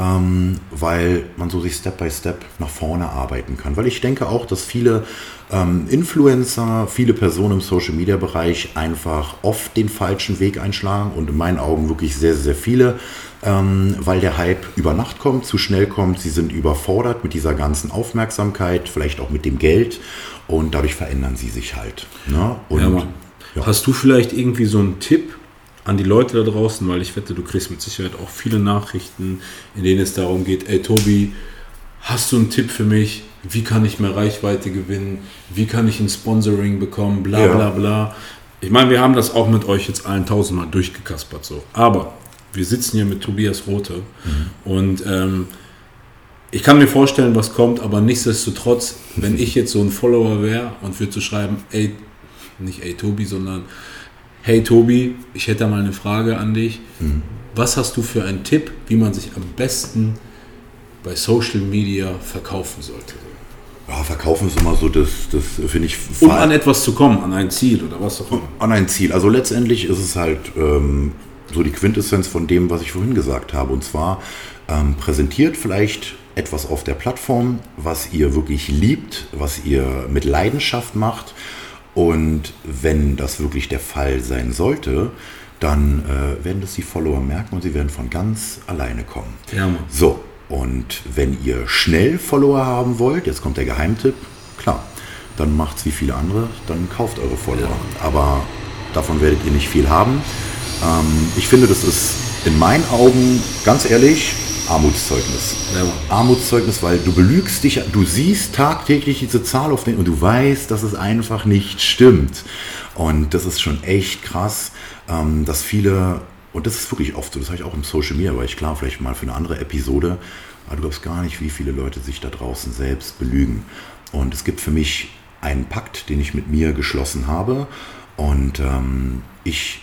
Ähm, weil man so sich Step by Step nach vorne arbeiten kann. Weil ich denke auch, dass viele ähm, Influencer, viele Personen im Social Media Bereich einfach oft den falschen Weg einschlagen und in meinen Augen wirklich sehr, sehr viele, ähm, weil der Hype über Nacht kommt, zu schnell kommt. Sie sind überfordert mit dieser ganzen Aufmerksamkeit, vielleicht auch mit dem Geld und dadurch verändern sie sich halt. Ne? Und, ja, ja. Hast du vielleicht irgendwie so einen Tipp an die Leute da draußen, weil ich wette, du kriegst mit Sicherheit auch viele Nachrichten, in denen es darum geht, ey Tobi, hast du einen Tipp für mich? Wie kann ich mehr Reichweite gewinnen? Wie kann ich ein Sponsoring bekommen? Bla ja. bla bla. Ich meine, wir haben das auch mit euch jetzt allen tausendmal durchgekaspert so. Aber wir sitzen hier mit Tobias Rote mhm. und ähm, ich kann mir vorstellen, was kommt, aber nichtsdestotrotz, wenn [LAUGHS] ich jetzt so ein Follower wäre und würde zu so schreiben, ey, nicht ey Tobi, sondern hey Tobi, ich hätte mal eine Frage an dich. Mhm. Was hast du für einen Tipp, wie man sich am besten bei Social Media verkaufen sollte? Ja, verkaufen ist immer so, das, das finde ich. Um an etwas zu kommen, an ein Ziel oder was auch immer. An ein Ziel. Also letztendlich ist es halt ähm, so die Quintessenz von dem, was ich vorhin gesagt habe. Und zwar ähm, präsentiert vielleicht etwas auf der Plattform, was ihr wirklich liebt, was ihr mit Leidenschaft macht und wenn das wirklich der Fall sein sollte, dann äh, werden das die Follower merken und sie werden von ganz alleine kommen. Ja, so, und wenn ihr schnell Follower haben wollt, jetzt kommt der Geheimtipp, klar, dann macht's wie viele andere, dann kauft eure Follower. Ja. Aber davon werdet ihr nicht viel haben. Ähm, ich finde, das ist in meinen Augen, ganz ehrlich, Armutszeugnis. Ja. Armutszeugnis, weil du belügst dich, du siehst tagtäglich diese Zahl auf den und du weißt, dass es einfach nicht stimmt. Und das ist schon echt krass, ähm, dass viele, und das ist wirklich oft so, das habe ich auch im Social Media, weil ich klar, vielleicht mal für eine andere Episode, aber du glaubst gar nicht, wie viele Leute sich da draußen selbst belügen. Und es gibt für mich einen Pakt, den ich mit mir geschlossen habe. Und ähm, ich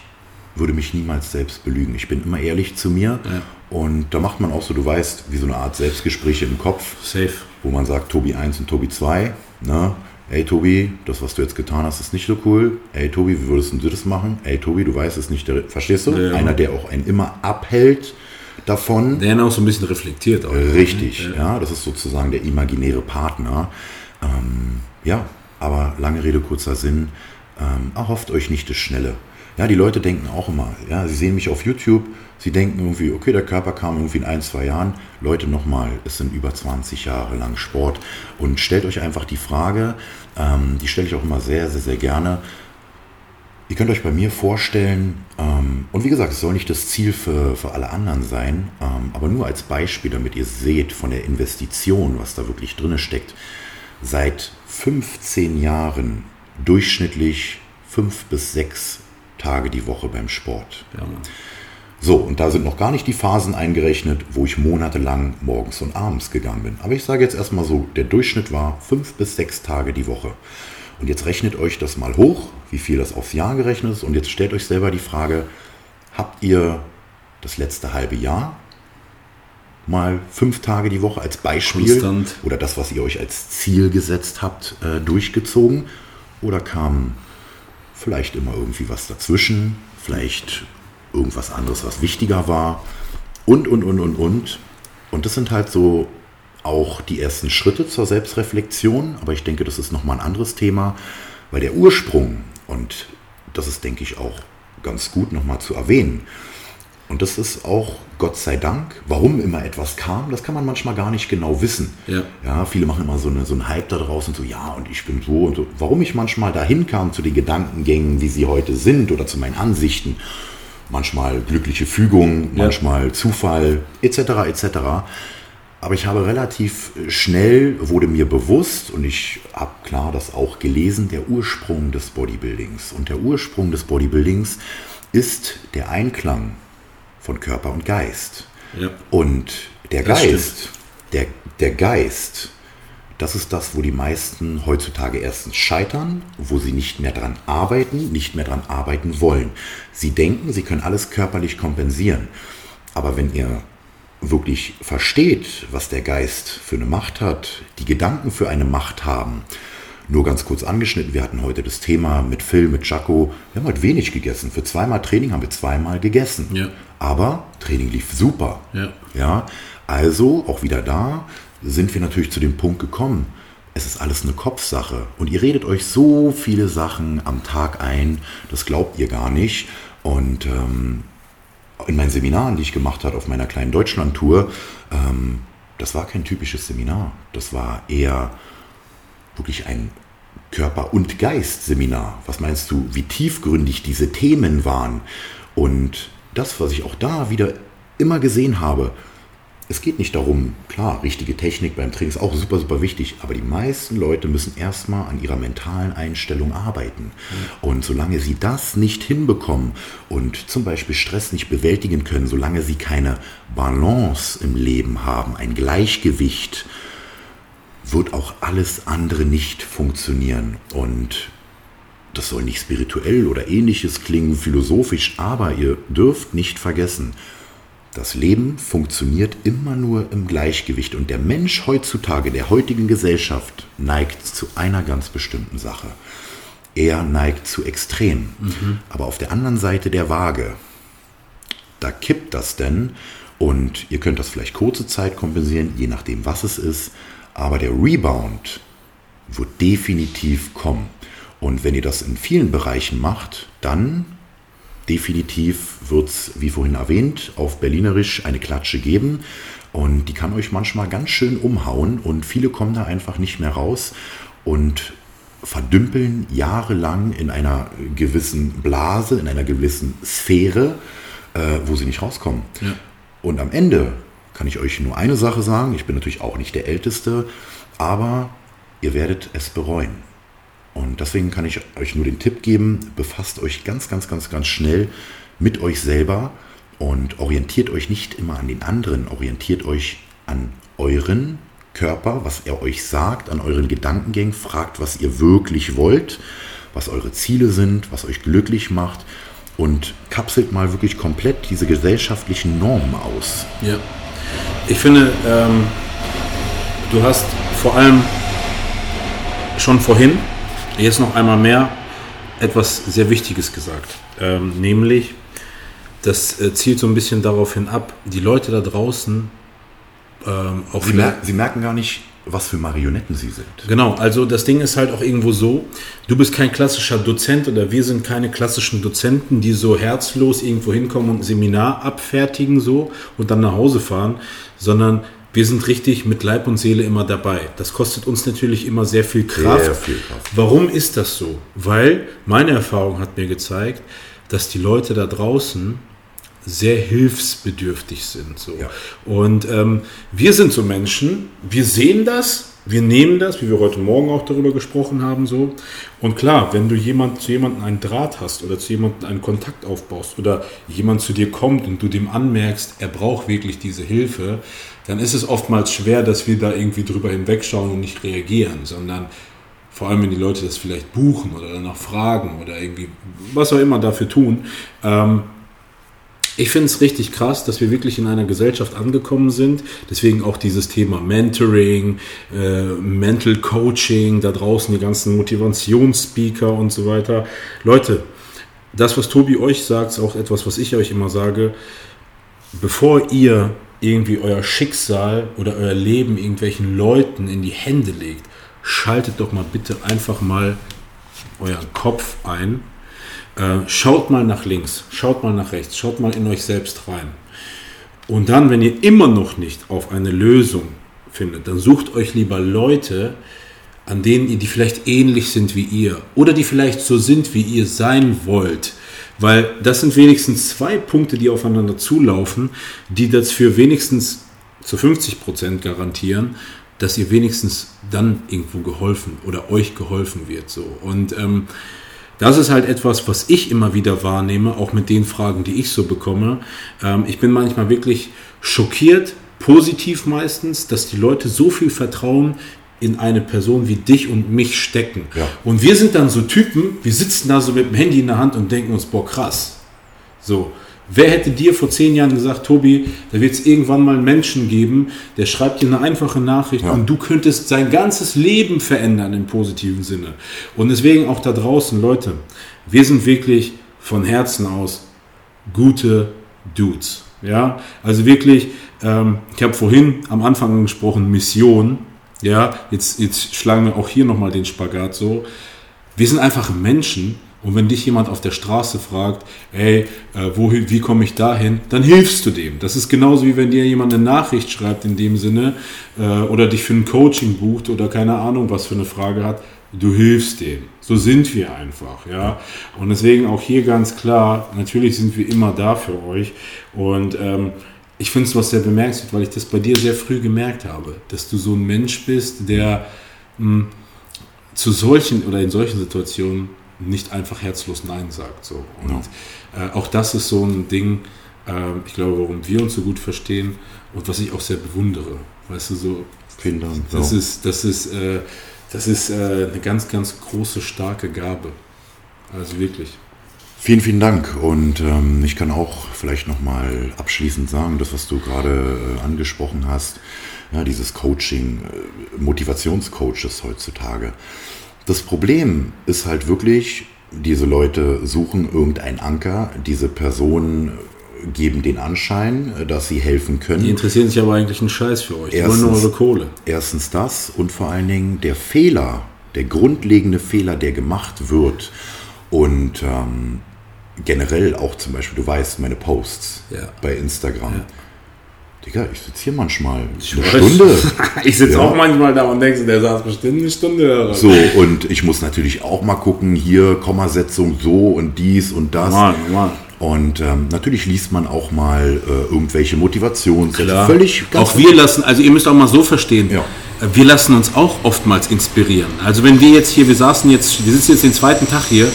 würde mich niemals selbst belügen. Ich bin immer ehrlich zu mir. Ja. Und da macht man auch so, du weißt, wie so eine Art Selbstgespräche im Kopf. Safe. Wo man sagt, Tobi 1 und Tobi 2. Ne? Ey Tobi, das, was du jetzt getan hast, ist nicht so cool. Ey Tobi, wie würdest du das machen? Ey Tobi, du weißt es nicht. Der, verstehst du? Ja, Einer, der auch einen immer abhält davon. Der auch so ein bisschen reflektiert. Auch, Richtig, ja. ja. Das ist sozusagen der imaginäre Partner. Ähm, ja, aber lange Rede, kurzer Sinn. Ähm, erhofft euch nicht das Schnelle. Ja, die Leute denken auch immer, ja, sie sehen mich auf YouTube, sie denken irgendwie, okay, der Körper kam irgendwie in ein, zwei Jahren. Leute, nochmal, es sind über 20 Jahre lang Sport. Und stellt euch einfach die Frage, ähm, die stelle ich auch immer sehr, sehr, sehr gerne. Ihr könnt euch bei mir vorstellen, ähm, und wie gesagt, es soll nicht das Ziel für, für alle anderen sein, ähm, aber nur als Beispiel, damit ihr seht von der Investition, was da wirklich drin steckt. Seit 15 Jahren durchschnittlich fünf bis sechs Tage die Woche beim Sport. Ja, so, und da sind noch gar nicht die Phasen eingerechnet, wo ich monatelang morgens und abends gegangen bin. Aber ich sage jetzt erstmal so, der Durchschnitt war fünf bis sechs Tage die Woche. Und jetzt rechnet euch das mal hoch, wie viel das aufs Jahr gerechnet ist. Und jetzt stellt euch selber die Frage, habt ihr das letzte halbe Jahr mal fünf Tage die Woche als Beispiel Konstant. oder das, was ihr euch als Ziel gesetzt habt, äh, durchgezogen? Oder kamen vielleicht immer irgendwie was dazwischen, vielleicht irgendwas anderes, was wichtiger war und, und, und, und, und. Und das sind halt so auch die ersten Schritte zur Selbstreflexion, aber ich denke, das ist nochmal ein anderes Thema, weil der Ursprung, und das ist, denke ich, auch ganz gut nochmal zu erwähnen, und das ist auch, Gott sei Dank, warum immer etwas kam, das kann man manchmal gar nicht genau wissen. Ja, ja viele machen immer so, eine, so einen Hype da draußen, so ja, und ich bin so und so. Warum ich manchmal dahin kam zu den Gedankengängen, wie sie heute sind oder zu meinen Ansichten, manchmal glückliche Fügung, manchmal ja. Zufall, etc., etc. Aber ich habe relativ schnell, wurde mir bewusst, und ich habe klar das auch gelesen, der Ursprung des Bodybuildings. Und der Ursprung des Bodybuildings ist der Einklang von Körper und Geist. Ja. Und der das Geist, der, der Geist, das ist das, wo die meisten heutzutage erstens scheitern, wo sie nicht mehr dran arbeiten, nicht mehr dran arbeiten wollen. Sie denken, sie können alles körperlich kompensieren. Aber wenn ihr wirklich versteht, was der Geist für eine Macht hat, die Gedanken für eine Macht haben, nur ganz kurz angeschnitten, wir hatten heute das Thema mit Phil, mit Jaco. Wir haben heute wenig gegessen. Für zweimal Training haben wir zweimal gegessen. Ja. Aber Training lief super. Ja. ja. Also, auch wieder da, sind wir natürlich zu dem Punkt gekommen, es ist alles eine Kopfsache. Und ihr redet euch so viele Sachen am Tag ein, das glaubt ihr gar nicht. Und ähm, in meinen Seminaren, die ich gemacht habe auf meiner kleinen Deutschland-Tour, ähm, das war kein typisches Seminar. Das war eher wirklich ein Körper- und Geist-Seminar. Was meinst du, wie tiefgründig diese Themen waren? Und das, was ich auch da wieder immer gesehen habe, es geht nicht darum, klar, richtige Technik beim Training ist auch super, super wichtig, aber die meisten Leute müssen erstmal an ihrer mentalen Einstellung arbeiten. Und solange sie das nicht hinbekommen und zum Beispiel Stress nicht bewältigen können, solange sie keine Balance im Leben haben, ein Gleichgewicht, wird auch alles andere nicht funktionieren. Und das soll nicht spirituell oder ähnliches klingen, philosophisch, aber ihr dürft nicht vergessen, das Leben funktioniert immer nur im Gleichgewicht und der Mensch heutzutage, der heutigen Gesellschaft, neigt zu einer ganz bestimmten Sache. Er neigt zu Extrem. Mhm. Aber auf der anderen Seite der Waage, da kippt das denn und ihr könnt das vielleicht kurze Zeit kompensieren, je nachdem was es ist, aber der Rebound wird definitiv kommen. Und wenn ihr das in vielen Bereichen macht, dann definitiv wird es, wie vorhin erwähnt, auf Berlinerisch eine Klatsche geben. Und die kann euch manchmal ganz schön umhauen und viele kommen da einfach nicht mehr raus und verdümpeln jahrelang in einer gewissen Blase, in einer gewissen Sphäre, äh, wo sie nicht rauskommen. Ja. Und am Ende kann ich euch nur eine Sache sagen, ich bin natürlich auch nicht der Älteste, aber ihr werdet es bereuen. Und deswegen kann ich euch nur den Tipp geben, befasst euch ganz, ganz, ganz, ganz schnell mit euch selber und orientiert euch nicht immer an den anderen, orientiert euch an euren Körper, was er euch sagt, an euren Gedankengängen, fragt, was ihr wirklich wollt, was eure Ziele sind, was euch glücklich macht und kapselt mal wirklich komplett diese gesellschaftlichen Normen aus. Ja. Ich finde, ähm, du hast vor allem schon vorhin jetzt noch einmal mehr etwas sehr Wichtiges gesagt. Ähm, nämlich, das äh, zielt so ein bisschen darauf hin ab, die Leute da draußen ähm, auch. Sie, mer sie merken gar nicht, was für Marionetten sie sind. Genau, also das Ding ist halt auch irgendwo so, du bist kein klassischer Dozent oder wir sind keine klassischen Dozenten, die so herzlos irgendwo hinkommen und ein Seminar abfertigen so und dann nach Hause fahren, sondern wir sind richtig mit Leib und Seele immer dabei. Das kostet uns natürlich immer sehr viel Kraft. Sehr viel Kraft. Warum ist das so? Weil meine Erfahrung hat mir gezeigt, dass die Leute da draußen sehr hilfsbedürftig sind. So. Ja. Und ähm, wir sind so Menschen, wir sehen das, wir nehmen das, wie wir heute Morgen auch darüber gesprochen haben, so. Und klar, wenn du jemand, zu jemandem einen Draht hast oder zu jemandem einen Kontakt aufbaust oder jemand zu dir kommt und du dem anmerkst, er braucht wirklich diese Hilfe, dann ist es oftmals schwer, dass wir da irgendwie drüber hinwegschauen und nicht reagieren, sondern vor allem, wenn die Leute das vielleicht buchen oder danach fragen oder irgendwie was auch immer dafür tun. Ähm, ich finde es richtig krass, dass wir wirklich in einer Gesellschaft angekommen sind. Deswegen auch dieses Thema Mentoring, äh, Mental Coaching, da draußen die ganzen Motivationsspeaker und so weiter. Leute, das, was Tobi euch sagt, ist auch etwas, was ich euch immer sage. Bevor ihr irgendwie euer Schicksal oder euer Leben irgendwelchen Leuten in die Hände legt, schaltet doch mal bitte einfach mal euren Kopf ein. Äh, schaut mal nach links, schaut mal nach rechts, schaut mal in euch selbst rein. Und dann, wenn ihr immer noch nicht auf eine Lösung findet, dann sucht euch lieber Leute, an denen ihr, die vielleicht ähnlich sind wie ihr oder die vielleicht so sind, wie ihr sein wollt. Weil das sind wenigstens zwei Punkte, die aufeinander zulaufen, die das für wenigstens zu 50 Prozent garantieren, dass ihr wenigstens dann irgendwo geholfen oder euch geholfen wird. So. Und ähm, das ist halt etwas, was ich immer wieder wahrnehme, auch mit den Fragen, die ich so bekomme. Ähm, ich bin manchmal wirklich schockiert, positiv meistens, dass die Leute so viel Vertrauen in eine Person wie dich und mich stecken. Ja. Und wir sind dann so Typen, wir sitzen da so mit dem Handy in der Hand und denken uns, boah, krass. So. Wer hätte dir vor zehn Jahren gesagt, Tobi, da wird es irgendwann mal einen Menschen geben, der schreibt dir eine einfache Nachricht ja. und du könntest sein ganzes Leben verändern im positiven Sinne. Und deswegen auch da draußen, Leute, wir sind wirklich von Herzen aus gute Dudes. Ja, also wirklich, ähm, ich habe vorhin am Anfang angesprochen, Mission. Ja, jetzt, jetzt schlagen wir auch hier nochmal den Spagat so. Wir sind einfach Menschen und wenn dich jemand auf der Straße fragt, ey, äh, wohin, wie komme ich dahin, dann hilfst du dem. Das ist genauso wie wenn dir jemand eine Nachricht schreibt in dem Sinne äh, oder dich für ein Coaching bucht oder keine Ahnung, was für eine Frage hat. Du hilfst dem. So sind wir einfach, ja. Und deswegen auch hier ganz klar, natürlich sind wir immer da für euch. Und ähm, ich finde es was sehr bemerkenswert, weil ich das bei dir sehr früh gemerkt habe, dass du so ein Mensch bist, der mh, zu solchen oder in solchen Situationen nicht einfach herzlos Nein sagt. So. Und ja. äh, auch das ist so ein Ding, äh, ich glaube, warum wir uns so gut verstehen und was ich auch sehr bewundere. Weißt du, so. Vielen Dank. Das ist, das ist, äh, das ist äh, eine ganz, ganz große, starke Gabe. Also wirklich. Vielen, vielen Dank. Und ähm, ich kann auch vielleicht nochmal abschließend sagen, das, was du gerade äh, angesprochen hast, ja, dieses Coaching, äh, Motivationscoaches heutzutage. Das Problem ist halt wirklich, diese Leute suchen irgendeinen Anker, diese Personen geben den Anschein, dass sie helfen können. Die interessieren sich aber eigentlich einen Scheiß für euch. Die erstens, wollen nur eure Kohle. Erstens das und vor allen Dingen der Fehler, der grundlegende Fehler, der gemacht wird und ähm, generell auch zum Beispiel, du weißt, meine Posts ja. bei Instagram. Ja. Digga, ich sitze hier manchmal ich eine weiß. Stunde. [LAUGHS] ich sitze ja. auch manchmal da und denke, der saß bestimmt eine Stunde. So, und ich muss natürlich auch mal gucken, hier Kommasetzung so und dies und das. Mann, Mann. Und ähm, natürlich liest man auch mal äh, irgendwelche Motivationssätze. Völlig Auch wir lassen, also ihr müsst auch mal so verstehen, ja. Wir lassen uns auch oftmals inspirieren. Also wenn wir jetzt hier, wir saßen jetzt, wir sitzen jetzt den zweiten Tag hier,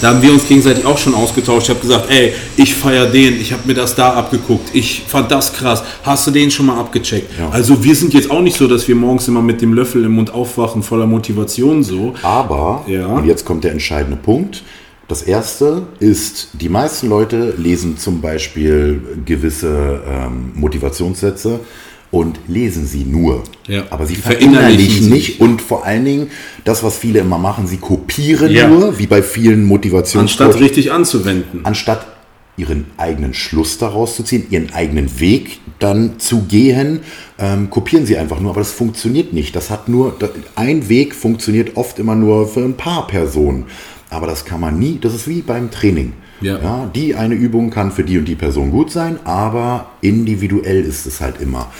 da haben wir uns gegenseitig auch schon ausgetauscht. Ich habe gesagt, ey, ich feiere den, ich habe mir das da abgeguckt, ich fand das krass. Hast du den schon mal abgecheckt? Ja. Also wir sind jetzt auch nicht so, dass wir morgens immer mit dem Löffel im Mund aufwachen, voller Motivation so. Aber, ja. und jetzt kommt der entscheidende Punkt, das erste ist, die meisten Leute lesen zum Beispiel gewisse ähm, Motivationssätze und lesen sie nur. Ja. Aber sie verinnerlichen nicht und vor allen Dingen das, was viele immer machen, sie kopieren ja. nur, wie bei vielen Motivations Anstatt richtig anzuwenden. Anstatt ihren eigenen Schluss daraus zu ziehen, ihren eigenen Weg dann zu gehen, ähm, kopieren sie einfach nur. Aber das funktioniert nicht. Das hat nur, ein Weg funktioniert oft immer nur für ein paar Personen. Aber das kann man nie, das ist wie beim Training. Ja. ja. die eine Übung kann für die und die Person gut sein, aber individuell ist es halt immer.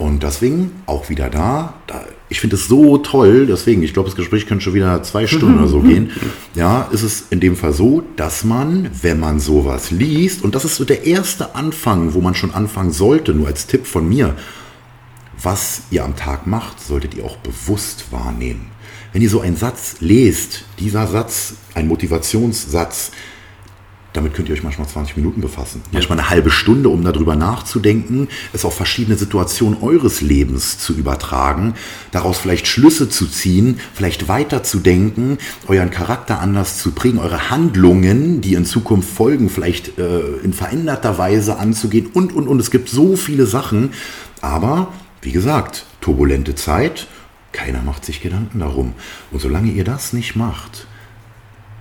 Und deswegen auch wieder da, da ich finde es so toll, deswegen, ich glaube, das Gespräch könnte schon wieder zwei Stunden oder so [LAUGHS] gehen. Ja, ist es in dem Fall so, dass man, wenn man sowas liest, und das ist so der erste Anfang, wo man schon anfangen sollte, nur als Tipp von mir, was ihr am Tag macht, solltet ihr auch bewusst wahrnehmen. Wenn ihr so einen Satz lest, dieser Satz, ein Motivationssatz, damit könnt ihr euch manchmal 20 Minuten befassen. Manchmal eine halbe Stunde, um darüber nachzudenken, es auf verschiedene Situationen eures Lebens zu übertragen, daraus vielleicht Schlüsse zu ziehen, vielleicht weiterzudenken, euren Charakter anders zu prägen, eure Handlungen, die in Zukunft folgen, vielleicht äh, in veränderter Weise anzugehen und, und, und. Es gibt so viele Sachen. Aber, wie gesagt, turbulente Zeit keiner macht sich Gedanken darum. Und solange ihr das nicht macht,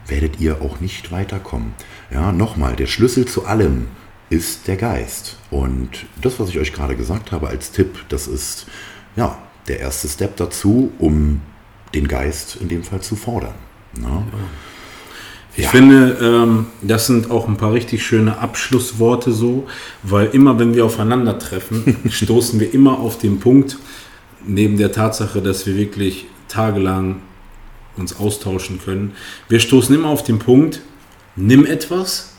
werdet ihr auch nicht weiterkommen. Ja, nochmal, der Schlüssel zu allem ist der Geist. Und das, was ich euch gerade gesagt habe als Tipp, das ist ja der erste Step dazu, um den Geist in dem Fall zu fordern. Ja. Ich ja. finde, ähm, das sind auch ein paar richtig schöne Abschlussworte so, weil immer wenn wir aufeinandertreffen, [LAUGHS] stoßen wir immer auf den Punkt, neben der Tatsache, dass wir wirklich tagelang uns austauschen können, wir stoßen immer auf den Punkt, nimm etwas,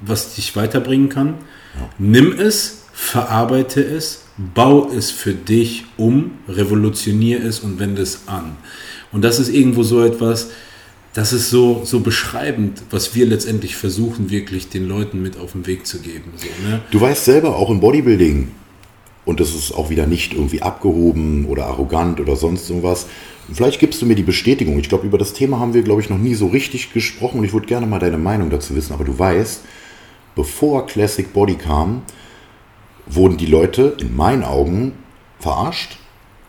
was dich weiterbringen kann, ja. nimm es, verarbeite es, bau es für dich um, revolutionier es und wende es an. Und das ist irgendwo so etwas, das ist so, so beschreibend, was wir letztendlich versuchen, wirklich den Leuten mit auf den Weg zu geben. So, ne? Du weißt selber, auch im Bodybuilding, und das ist auch wieder nicht irgendwie abgehoben oder arrogant oder sonst irgendwas. Vielleicht gibst du mir die Bestätigung. Ich glaube, über das Thema haben wir, glaube ich, noch nie so richtig gesprochen und ich würde gerne mal deine Meinung dazu wissen. Aber du weißt, bevor Classic Body kam, wurden die Leute in meinen Augen verarscht.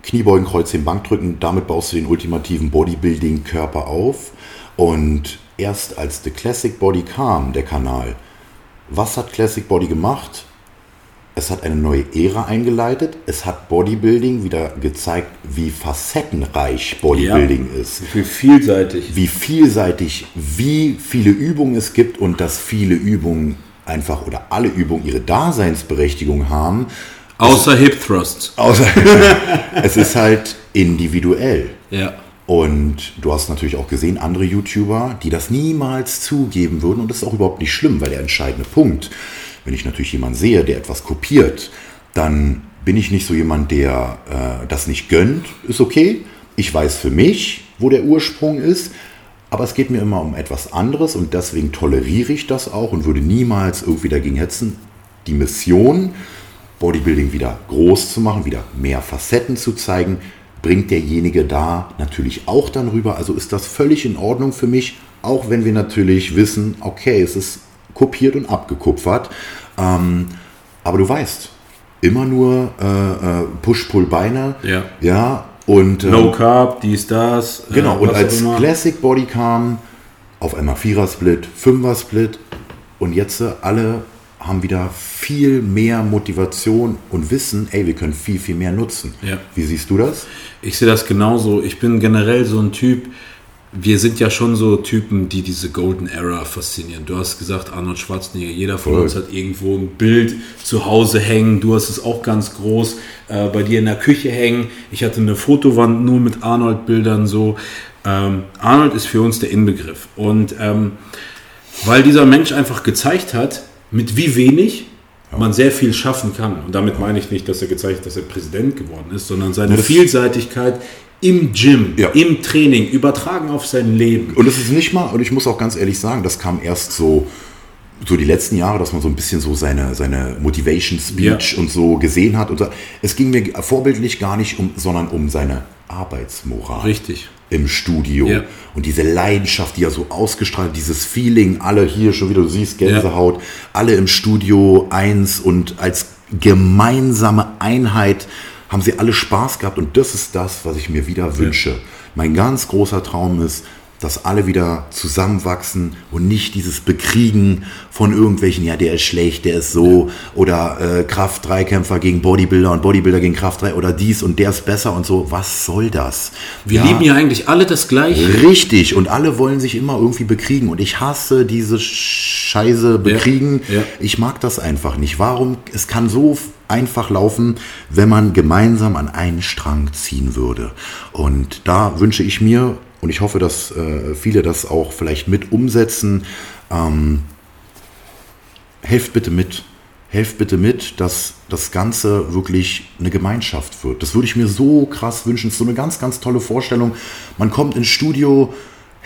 Kniebeugen, Kreuzheben, Bankdrücken, damit baust du den ultimativen Bodybuilding-Körper auf. Und erst als The Classic Body kam, der Kanal, was hat Classic Body gemacht? Es hat eine neue Ära eingeleitet. Es hat Bodybuilding wieder gezeigt, wie facettenreich Bodybuilding Ja. ist. Wie vielseitig. Wie vielseitig, wie viele Übungen es gibt und dass viele Übungen einfach oder alle Übungen ihre Daseinsberechtigung haben. Außer Hip Thrusts. Außer [LAUGHS] es ist halt individuell. Ja. Und du hast natürlich auch gesehen, andere YouTuber, die das niemals zugeben würden. Und das ist auch überhaupt nicht schlimm, weil der entscheidende Punkt, wenn ich natürlich jemanden sehe, der etwas kopiert, dann bin ich nicht so jemand, der äh, das nicht gönnt. Ist okay. Ich weiß für mich, wo der Ursprung ist. Aber es geht mir immer um etwas anderes und deswegen toleriere ich das auch und würde niemals irgendwie dagegen hetzen. Die Mission, Bodybuilding wieder groß zu machen, wieder mehr Facetten zu zeigen, bringt derjenige da natürlich auch dann rüber. Also ist das völlig in Ordnung für mich, auch wenn wir natürlich wissen, okay, es ist kopiert und abgekupfert. Ähm, aber du weißt, immer nur äh, äh, Push-Pull-Beine. Ja. Ja. Und, ähm, No Carb, dies, das. äh, Genau, und was als. Classic Body kam auf einmal Vierer-Split, Fünfer-Split und jetzt äh, alle haben wieder viel mehr Motivation und wissen, ey, wir können viel, viel mehr nutzen. Ja. Wie siehst du das? Ich sehe das genauso. Ich bin generell so ein Typ. Wir sind ja schon so Typen, die diese Golden Era faszinieren. Du hast gesagt, Arnold Schwarzenegger, jeder von Voll. uns hat irgendwo ein Bild zu Hause hängen. Du hast es auch ganz groß äh, bei dir in der Küche hängen. Ich hatte eine Fotowand nur mit Arnold-Bildern so. Ähm, Arnold ist für uns der Inbegriff. Und ähm, weil dieser Mensch einfach gezeigt hat, mit wie wenig man sehr viel schaffen kann. Und damit meine ich nicht, dass er gezeigt hat, dass er Präsident geworden ist, sondern seine das- Vielseitigkeit im Gym, Ja. im Training, übertragen auf sein Leben. Und es ist nicht mal, und ich muss auch ganz ehrlich sagen, das kam erst so, so die letzten Jahre, dass man so ein bisschen so seine, seine Motivation Speech Ja. und so gesehen hat. Und so. Es ging mir vorbildlich gar nicht um, sondern um seine Arbeitsmoral. Richtig. Im Studio Ja. und diese Leidenschaft, die er so ausgestrahlt, dieses Feeling, alle hier schon wieder, du siehst Gänsehaut, alle im Studio eins und als gemeinsame Einheit haben sie alle Spaß gehabt und das ist das, was ich mir wieder wünsche. Mein ganz großer Traum ist, dass alle wieder zusammenwachsen und nicht dieses Bekriegen von irgendwelchen, ja, der ist schlecht, der ist so, oder äh, Kraft-3-Kämpfer gegen Bodybuilder und Bodybuilder gegen Kraft-3 oder dies und der ist besser und so. Was soll das? Wir lieben ja eigentlich alle das Gleiche. Richtig, und alle wollen sich immer irgendwie bekriegen. Und ich hasse diese Scheiße bekriegen. ja. Ich mag das einfach nicht. Warum? Es kann so einfach laufen, wenn man gemeinsam an einen Strang ziehen würde. Und da wünsche ich mir, und ich hoffe, dass äh, viele das auch vielleicht mit umsetzen, ähm, helft bitte mit. Helft bitte mit, dass das Ganze wirklich eine Gemeinschaft wird. Das würde ich mir so krass wünschen. Es ist so eine ganz, ganz tolle Vorstellung. Man kommt ins Studio,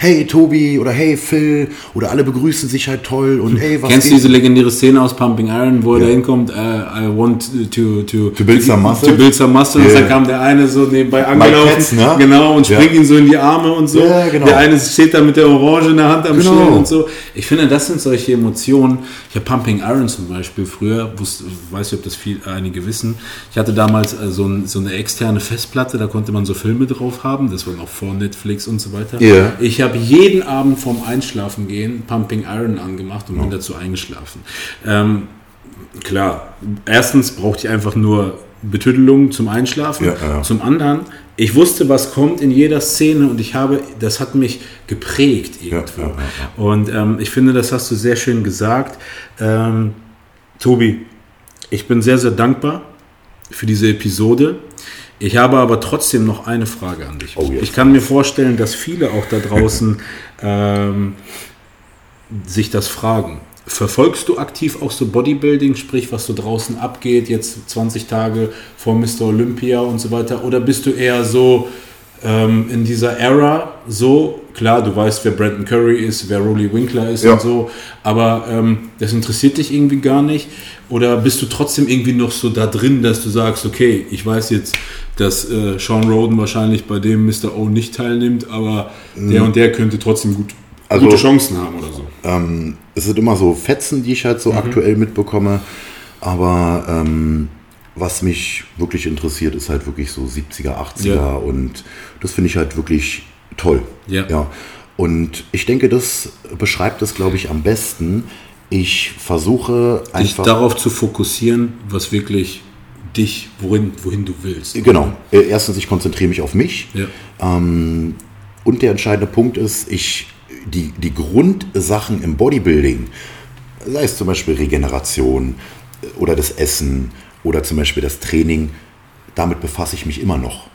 hey Tobi oder hey Phil oder alle begrüßen sich halt toll und hey, was Kennst du geht? diese legendäre Szene aus Pumping Iron, wo er Ja. da hinkommt, äh, I want to, to, to, build some muscle? To build some muscle. Und Ja. dann kam der eine so nebenbei angelaufen. Katz, ne? Genau, und Ja. springt ihm so in die Arme und so. Ja, genau. Der eine steht da mit der Orange in der Hand am Genau. Schild und so. Ich finde, das sind solche Emotionen. Ich habe Pumping Iron zum Beispiel früher, wusste, weiß nicht, ob das viel, einige wissen. Ich hatte damals äh, so, ein, so eine externe Festplatte, da konnte man so Filme drauf haben. Das war noch vor Netflix und so weiter. Ja. Ich habe jeden Abend vorm Einschlafen gehen Pumping Iron angemacht und bin dazu eingeschlafen. Ähm, klar, erstens brauchte ich einfach nur Betüdelung zum Einschlafen. Ja, ja. Zum anderen, ich wusste, was kommt in jeder Szene und ich habe, das hat mich geprägt irgendwo. Ja, ja, ja, Und ähm, ich finde, das hast du sehr schön gesagt. Ähm, Tobi, ich bin sehr, sehr dankbar für diese Episode. Ich habe aber trotzdem noch eine Frage an dich. Oh, yes. Ich kann mir vorstellen, dass viele auch da draußen [LAUGHS] ähm, sich das fragen. Verfolgst du aktiv auch so Bodybuilding, sprich was so draußen abgeht, jetzt 20 Tage vor Mr. Olympia und so weiter? Oder bist du eher so ähm, in dieser Era so, klar, du weißt, wer Brandon Curry ist, wer Rolly Winkler ist Ja. und so, aber ähm, das interessiert dich irgendwie gar nicht? Oder bist du trotzdem irgendwie noch so da drin, dass du sagst, okay, ich weiß jetzt, dass äh, Sean Roden wahrscheinlich bei dem Mr. O nicht teilnimmt, aber der und der könnte trotzdem gut, Mhm. Also- gute Chancen haben oder so. Ähm, es sind immer so Fetzen, die ich halt Mhm. so aktuell mitbekomme. Aber ähm, was mich wirklich interessiert, ist halt wirklich so 70er, 80er. Ja. Und das finde ich halt wirklich toll. Ja. ja. Und ich denke, das beschreibt es, glaube ich, am besten. Ich versuche Dich einfach. darauf zu fokussieren, was wirklich dich, wohin, wohin du willst. Genau. Äh, Erstens, ich konzentriere mich auf mich. Ja. Ähm, und der entscheidende Punkt ist, ich die, die Grundsachen im Bodybuilding, sei es zum Beispiel Regeneration äh, oder das Essen oder zum Beispiel das Training, damit befasse ich mich immer noch.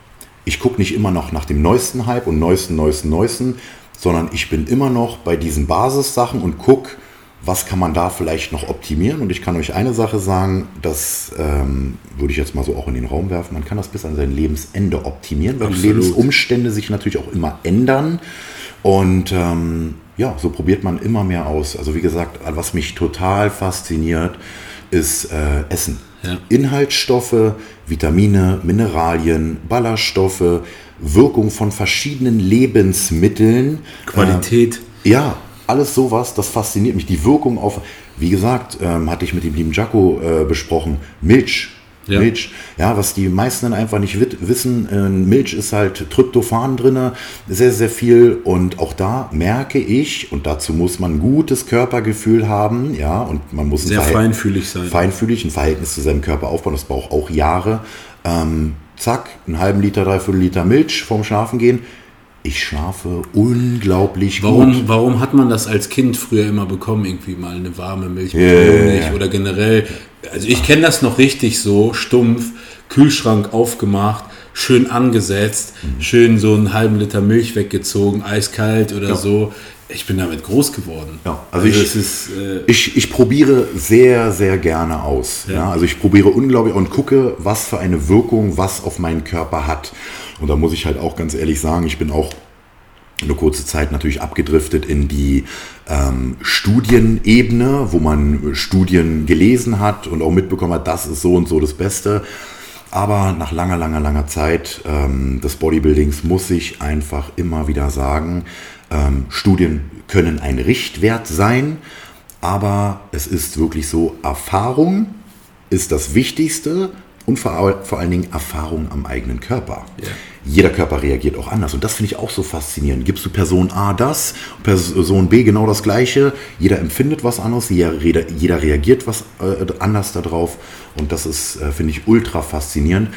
Ich gucke nicht immer noch nach dem neuesten Hype und neuesten, neuesten, neuesten, sondern ich bin immer noch bei diesen Basissachen und gucke, was kann man da vielleicht noch optimieren. Und ich kann euch eine Sache sagen, das ähm, würde ich jetzt mal so auch in den Raum werfen, man kann das bis an sein Lebensende optimieren, weil die Absolut. Lebensumstände sich natürlich auch immer ändern. Und ähm, ja, so probiert man immer mehr aus. Also wie gesagt, was mich total fasziniert, ist äh, Essen. Ja. Inhaltsstoffe, Vitamine, Mineralien, Ballaststoffe, Wirkung von verschiedenen Lebensmitteln. Qualität. Äh, ja, alles sowas, das fasziniert mich. Die Wirkung auf, wie gesagt, ähm, hatte ich mit dem lieben Jaco äh, besprochen, Milch. Ja. Milch, ja, was die meisten einfach nicht wissen, äh, Milch ist halt Tryptophan drin, sehr, sehr viel und auch da merke ich, und dazu muss man ein gutes Körpergefühl haben, ja, und man muss Sehr feinfühlig sein. feinfühlig, ein Verhältnis zu seinem Körper aufbauen, das braucht auch Jahre. Ähm, zack, einen halben Liter, dreiviertel Liter Milch vorm Schlafen gehen. Ich schlafe unglaublich gut. Warum, warum hat man das als Kind früher immer bekommen? Irgendwie mal eine warme Milch mit Ja, ja, ja. oder generell. Also ich kenne das noch richtig so, stumpf, Kühlschrank aufgemacht, schön angesetzt, Mhm. schön so einen halben Liter Milch weggezogen, eiskalt oder so. Ich bin damit groß geworden. Ja, also ich- es ist, äh, Ich, ich probiere sehr, sehr gerne aus. Ja. Ja. Also ich probiere unglaublich und gucke, was für eine Wirkung was auf meinen Körper hat. Und da muss ich halt auch ganz ehrlich sagen, ich bin auch eine kurze Zeit natürlich abgedriftet in die ähm, Studienebene, wo man Studien gelesen hat und auch mitbekommen hat, das ist so und so das Beste. Aber nach langer, langer, langer Zeit ähm, des Bodybuildings muss ich einfach immer wieder sagen, ähm, Studien können ein Richtwert sein, aber es ist wirklich so, Erfahrung ist das Wichtigste und vor, vor allen Dingen Erfahrung am eigenen Körper. Ja. Jeder Körper reagiert auch anders und das finde ich auch so faszinierend. Gibst du Person A das, Person B genau das Gleiche, jeder empfindet was anderes, jeder, jeder- jeder reagiert was äh, anders darauf und das ist, äh, finde ich, ultra faszinierend.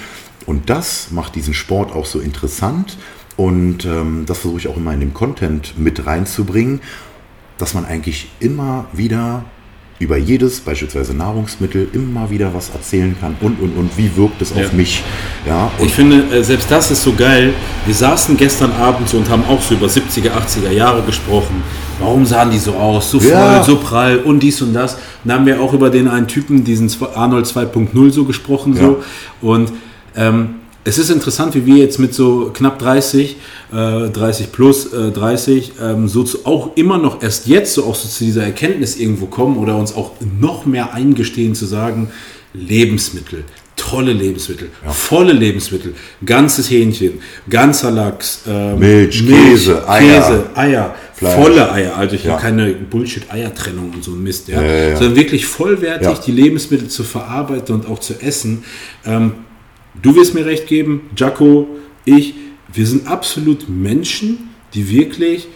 Und das macht diesen Sport auch so interessant und ähm, das versuche ich auch immer in dem Content mit reinzubringen, dass man eigentlich immer wieder über jedes, beispielsweise Nahrungsmittel, immer wieder was erzählen kann und und und wie wirkt es Ja. auf mich. Ja, und Ich finde, äh, selbst das ist so geil. Wir saßen gestern Abend so und haben auch so über 70er, 80er Jahre gesprochen. Warum sahen die so aus? So voll, Ja. so prall und dies und das. Dann haben wir auch über den einen Typen, diesen Arnold 2.0 so gesprochen. So. Und ähm, es ist interessant, wie wir jetzt mit so knapp 30, äh, 30 plus äh, 30, ähm, so zu, auch immer noch erst jetzt so auch so zu dieser Erkenntnis irgendwo kommen oder uns auch noch mehr eingestehen zu sagen, Lebensmittel, tolle Lebensmittel, volle Lebensmittel, ganzes Hähnchen, ganzer Lachs, ähm, Milch, Käse, Eier. Käse, Eier, Fleisch. volle Eier, also ich Ja. habe keine Bullshit-Eiertrennung und so ein Mist, ja, Ja, ja, ja. sondern wirklich vollwertig Ja. die Lebensmittel zu verarbeiten und auch zu essen. Ähm, du wirst mir recht geben, Jaco, ich, wir sind absolut Menschen, die wirklich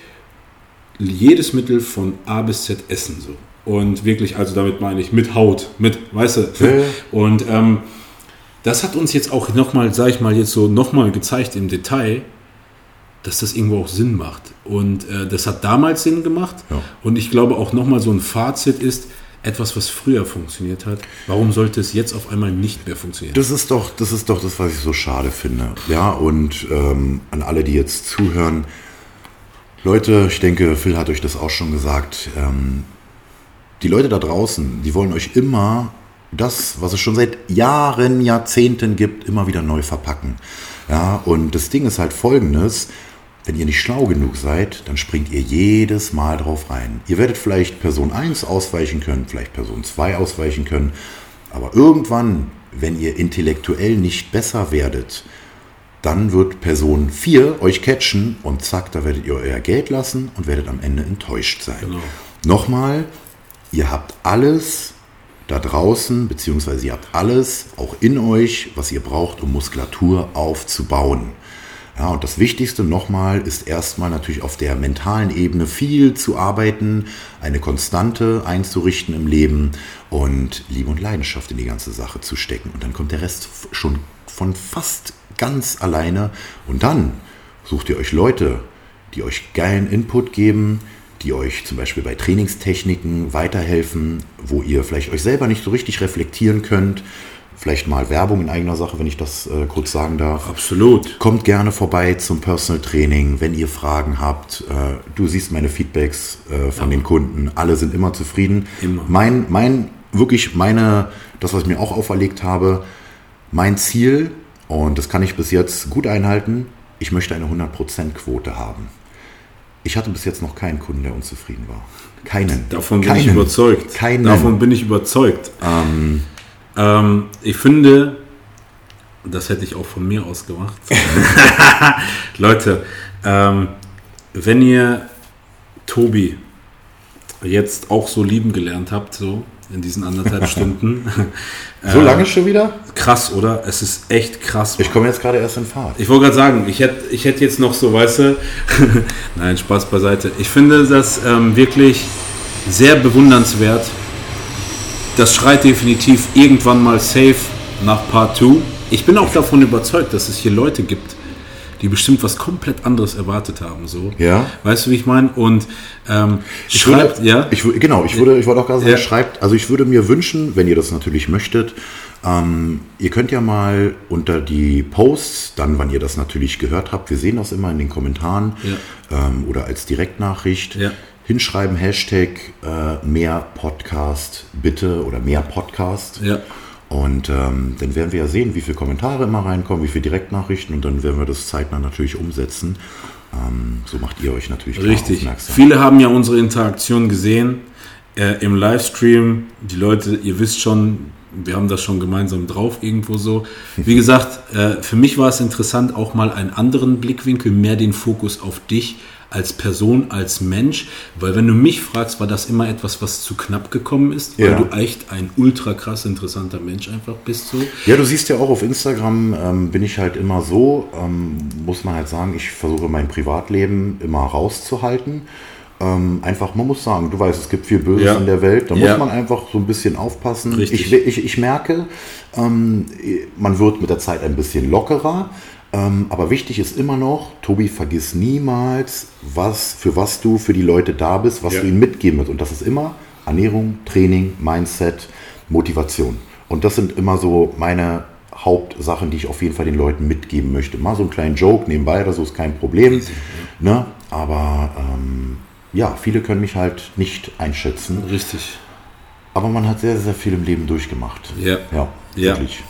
jedes Mittel von A bis Z essen so. Und wirklich, also damit meine ich mit Haut, mit, weißt du. Ja. [LAUGHS] Und ähm, das hat uns jetzt auch nochmal, sag ich mal, jetzt so nochmal gezeigt im Detail, dass das irgendwo auch Sinn macht. Und äh, das hat damals Sinn gemacht. Ja. Und ich glaube auch nochmal so ein Fazit ist, etwas, was früher funktioniert hat, warum sollte es jetzt auf einmal nicht mehr funktionieren? Das ist doch, das ist doch das, was ich so schade finde. Ja, und ähm, an alle, die jetzt zuhören, Leute, ich denke, Phil hat euch das auch schon gesagt. Ähm, die Leute da draußen, die wollen euch immer das, was es schon seit Jahren, Jahrzehnten gibt, immer wieder neu verpacken. Ja, und das Ding ist halt folgendes. Wenn ihr nicht schlau genug seid, dann springt ihr jedes Mal drauf rein. Ihr werdet vielleicht Person 1 ausweichen können, vielleicht Person 2 ausweichen können, aber irgendwann, wenn ihr intellektuell nicht besser werdet, dann wird Person 4 euch catchen und zack, da werdet ihr euer Geld lassen und werdet am Ende enttäuscht sein. Genau. Nochmal, ihr habt alles da draußen, beziehungsweise ihr habt alles auch in euch, was ihr braucht, um Muskulatur aufzubauen. Ja, und das Wichtigste nochmal ist erstmal natürlich auf der mentalen Ebene viel zu arbeiten, eine Konstante einzurichten im Leben und Liebe und Leidenschaft in die ganze Sache zu stecken. Und dann kommt der Rest schon von fast ganz alleine. Und dann sucht ihr euch Leute, die euch geilen Input geben, die euch zum Beispiel bei Trainingstechniken weiterhelfen, wo ihr vielleicht euch selber nicht so richtig reflektieren könnt. Vielleicht mal Werbung in eigener Sache, wenn ich das äh, kurz sagen darf. Absolut. Kommt gerne vorbei zum Personal Training, wenn ihr Fragen habt. Äh, du siehst meine Feedbacks äh, von den Kunden. Alle sind immer zufrieden. Immer. Mein, mein, wirklich meine, das, was ich mir auch auferlegt habe, mein Ziel, und das kann ich bis jetzt gut einhalten, ich möchte eine 100%-Quote haben. Ich hatte bis jetzt noch keinen Kunden, der unzufrieden war. Keinen. Davon bin keinen. ich überzeugt. Keinen. Davon bin ich überzeugt. Ähm, ich finde, das hätte ich auch von mir aus gemacht. [LAUGHS] Leute, ähm, wenn ihr Tobi jetzt auch so lieben gelernt habt, so in diesen anderthalb [LAUGHS] Stunden, so lange schon wieder? krass, oder? Es ist echt krass. Ich komme jetzt gerade erst in Fahrt. Ich wollte gerade sagen, ich hätte ich hätt jetzt noch so, weißt du, [LAUGHS] nein, Spaß beiseite. Ich finde das ähm, wirklich sehr bewundernswert. Das schreit definitiv irgendwann mal safe nach Part 2. Ich bin auch davon überzeugt, dass es hier Leute gibt, die bestimmt was komplett anderes erwartet haben. So. Ja. Weißt du, wie ich meine? Und ähm, Ich schreibt, würde, ja. ich, genau, ich würde, ich wollte auch gerade sagen, Ja. schreibt, also ich würde mir wünschen, wenn ihr das natürlich möchtet, ähm, ihr könnt ja mal unter die Posts, dann, wann ihr das natürlich gehört habt, wir sehen das immer in den Kommentaren ähm, oder als Direktnachricht, Ja. Hinschreiben, Hashtag äh, mehr Podcast bitte oder mehr Podcast. Ja. Und ähm, dann werden wir ja sehen, wie viele Kommentare immer reinkommen, wie viele Direktnachrichten und dann werden wir das zeitnah natürlich umsetzen. Ähm, so macht ihr euch natürlich klar Richtig. aufmerksam. Viele haben ja unsere Interaktion gesehen äh, im Livestream. Die Leute, ihr wisst schon, wir haben das schon gemeinsam drauf irgendwo so. [LAUGHS] Wie gesagt, äh, für mich war es interessant, auch mal einen anderen Blickwinkel, mehr den Fokus auf dich als Person, als Mensch, weil wenn du mich fragst, war das immer etwas, was zu knapp gekommen ist, weil Ja. du echt ein ultra krass interessanter Mensch einfach bist so. Ja, du siehst ja auch auf Instagram ähm, bin ich halt immer so, ähm, muss man halt sagen, ich versuche mein Privatleben immer rauszuhalten. Ähm, einfach, man muss sagen, du weißt, es gibt viel Böses Ja. in der Welt, da Ja. muss man einfach so ein bisschen aufpassen. Richtig. Ich, ich, ich merke, ähm, man wird mit der Zeit ein bisschen lockerer. Ähm, aber wichtig ist immer noch, Tobi, vergiss niemals, was, für was du für die Leute da bist, was Ja. du ihnen mitgeben willst. Und das ist immer Ernährung, Training, Mindset, Motivation. Und das sind immer so meine Hauptsachen, die ich auf jeden Fall den Leuten mitgeben möchte. Mal so einen kleinen Joke nebenbei oder so ist kein Problem. Ne? Aber ähm, ja, viele können mich halt nicht einschätzen. Richtig. Aber man hat sehr, sehr viel im Leben durchgemacht. Ja. Ja, Ja. wirklich.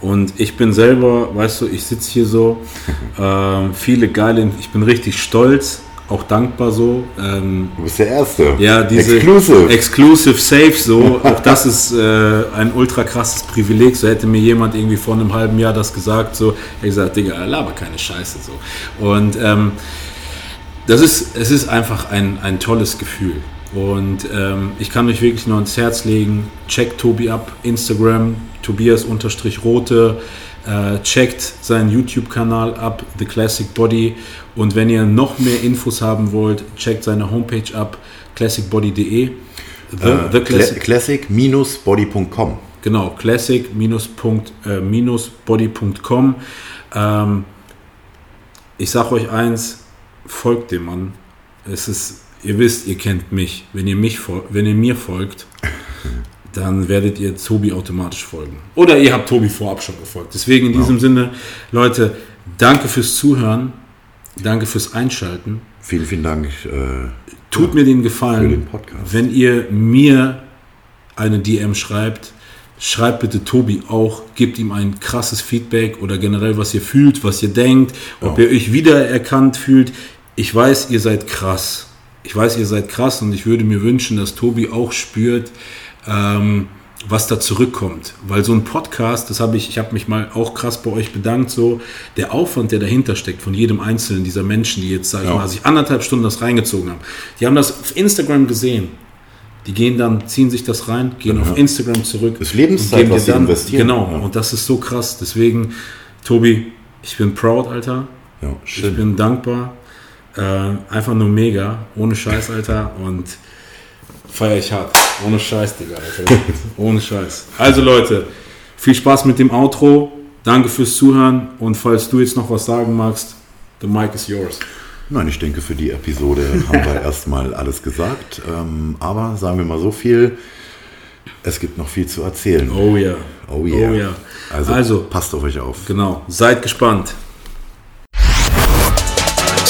Und ich bin selber, weißt du, ich sitze hier so, [LAUGHS] ähm, viele geile, ich bin richtig stolz, auch dankbar so. Ähm, Du bist der Erste. ja, diese Exclusive. Exclusive Safe, so, [LAUGHS] auch das ist äh, ein ultra krasses Privileg. So hätte mir jemand irgendwie vor einem halben Jahr das gesagt, so, hätte ich gesagt, Digga, laber keine Scheiße, so. Und ähm, das ist, es ist einfach ein, ein tolles Gefühl. Und ähm, ich kann euch wirklich nur ans Herz legen, checkt Tobi ab, Instagram, Tobias-Rote, äh, checkt seinen YouTube-Kanal ab, The Classic Body. Und wenn ihr noch mehr Infos haben wollt, checkt seine Homepage ab, classicbody.de. The, Äh, the Classic, Classic-body.com. genau, classic-body.com. Ähm, ich sag euch eins, folgt dem Mann. Es ist, ihr wisst, ihr kennt mich. Wenn ihr, mich wenn ihr mir folgt, [LAUGHS] dann werdet ihr Tobi automatisch folgen. Oder ihr habt Tobi vorab schon gefolgt. Deswegen in diesem Sinne, Leute, danke fürs Zuhören. Danke fürs Einschalten. Vielen, vielen Dank. Äh, Tut mir den Gefallen, den wenn ihr mir eine DM schreibt, schreibt bitte Tobi auch, gebt ihm ein krasses Feedback oder generell, was ihr fühlt, was ihr denkt, ob Ja. ihr euch wiedererkannt fühlt. Ich weiß, ihr seid krass. Ich weiß, ihr seid krass und ich würde mir wünschen, dass Tobi auch spürt, ähm, was da zurückkommt. Weil so ein Podcast, das habe ich, ich habe mich mal auch krass bei euch bedankt, so der Aufwand, der dahinter steckt von jedem einzelnen dieser Menschen, die jetzt, sag ich Ja. mal, sich anderthalb Stunden das reingezogen haben. Die haben das auf Instagram gesehen. Die gehen dann, ziehen sich das rein, gehen auf Instagram zurück. Ist Lebenszeit, was sie investieren. Genau, Ja. und das ist so krass. Deswegen, Tobi, ich bin proud, Alter. Ja, Ich schön. bin dankbar. Äh, einfach nur mega. Ohne Scheiß, Alter. Und feier ich hart. Ohne Scheiß, Digga. Alter. [LAUGHS] Ohne Scheiß. Also, Leute, viel Spaß mit dem Outro. Danke fürs Zuhören. Und falls du jetzt noch was sagen magst, the mic is yours. Nein, ich denke, für die Episode haben wir [LAUGHS] erstmal alles gesagt. Ähm, aber sagen wir mal so viel, es gibt noch viel zu erzählen. Oh ja. Oh yeah. Oh ja. Also, also passt auf euch auf. genau. Seid gespannt.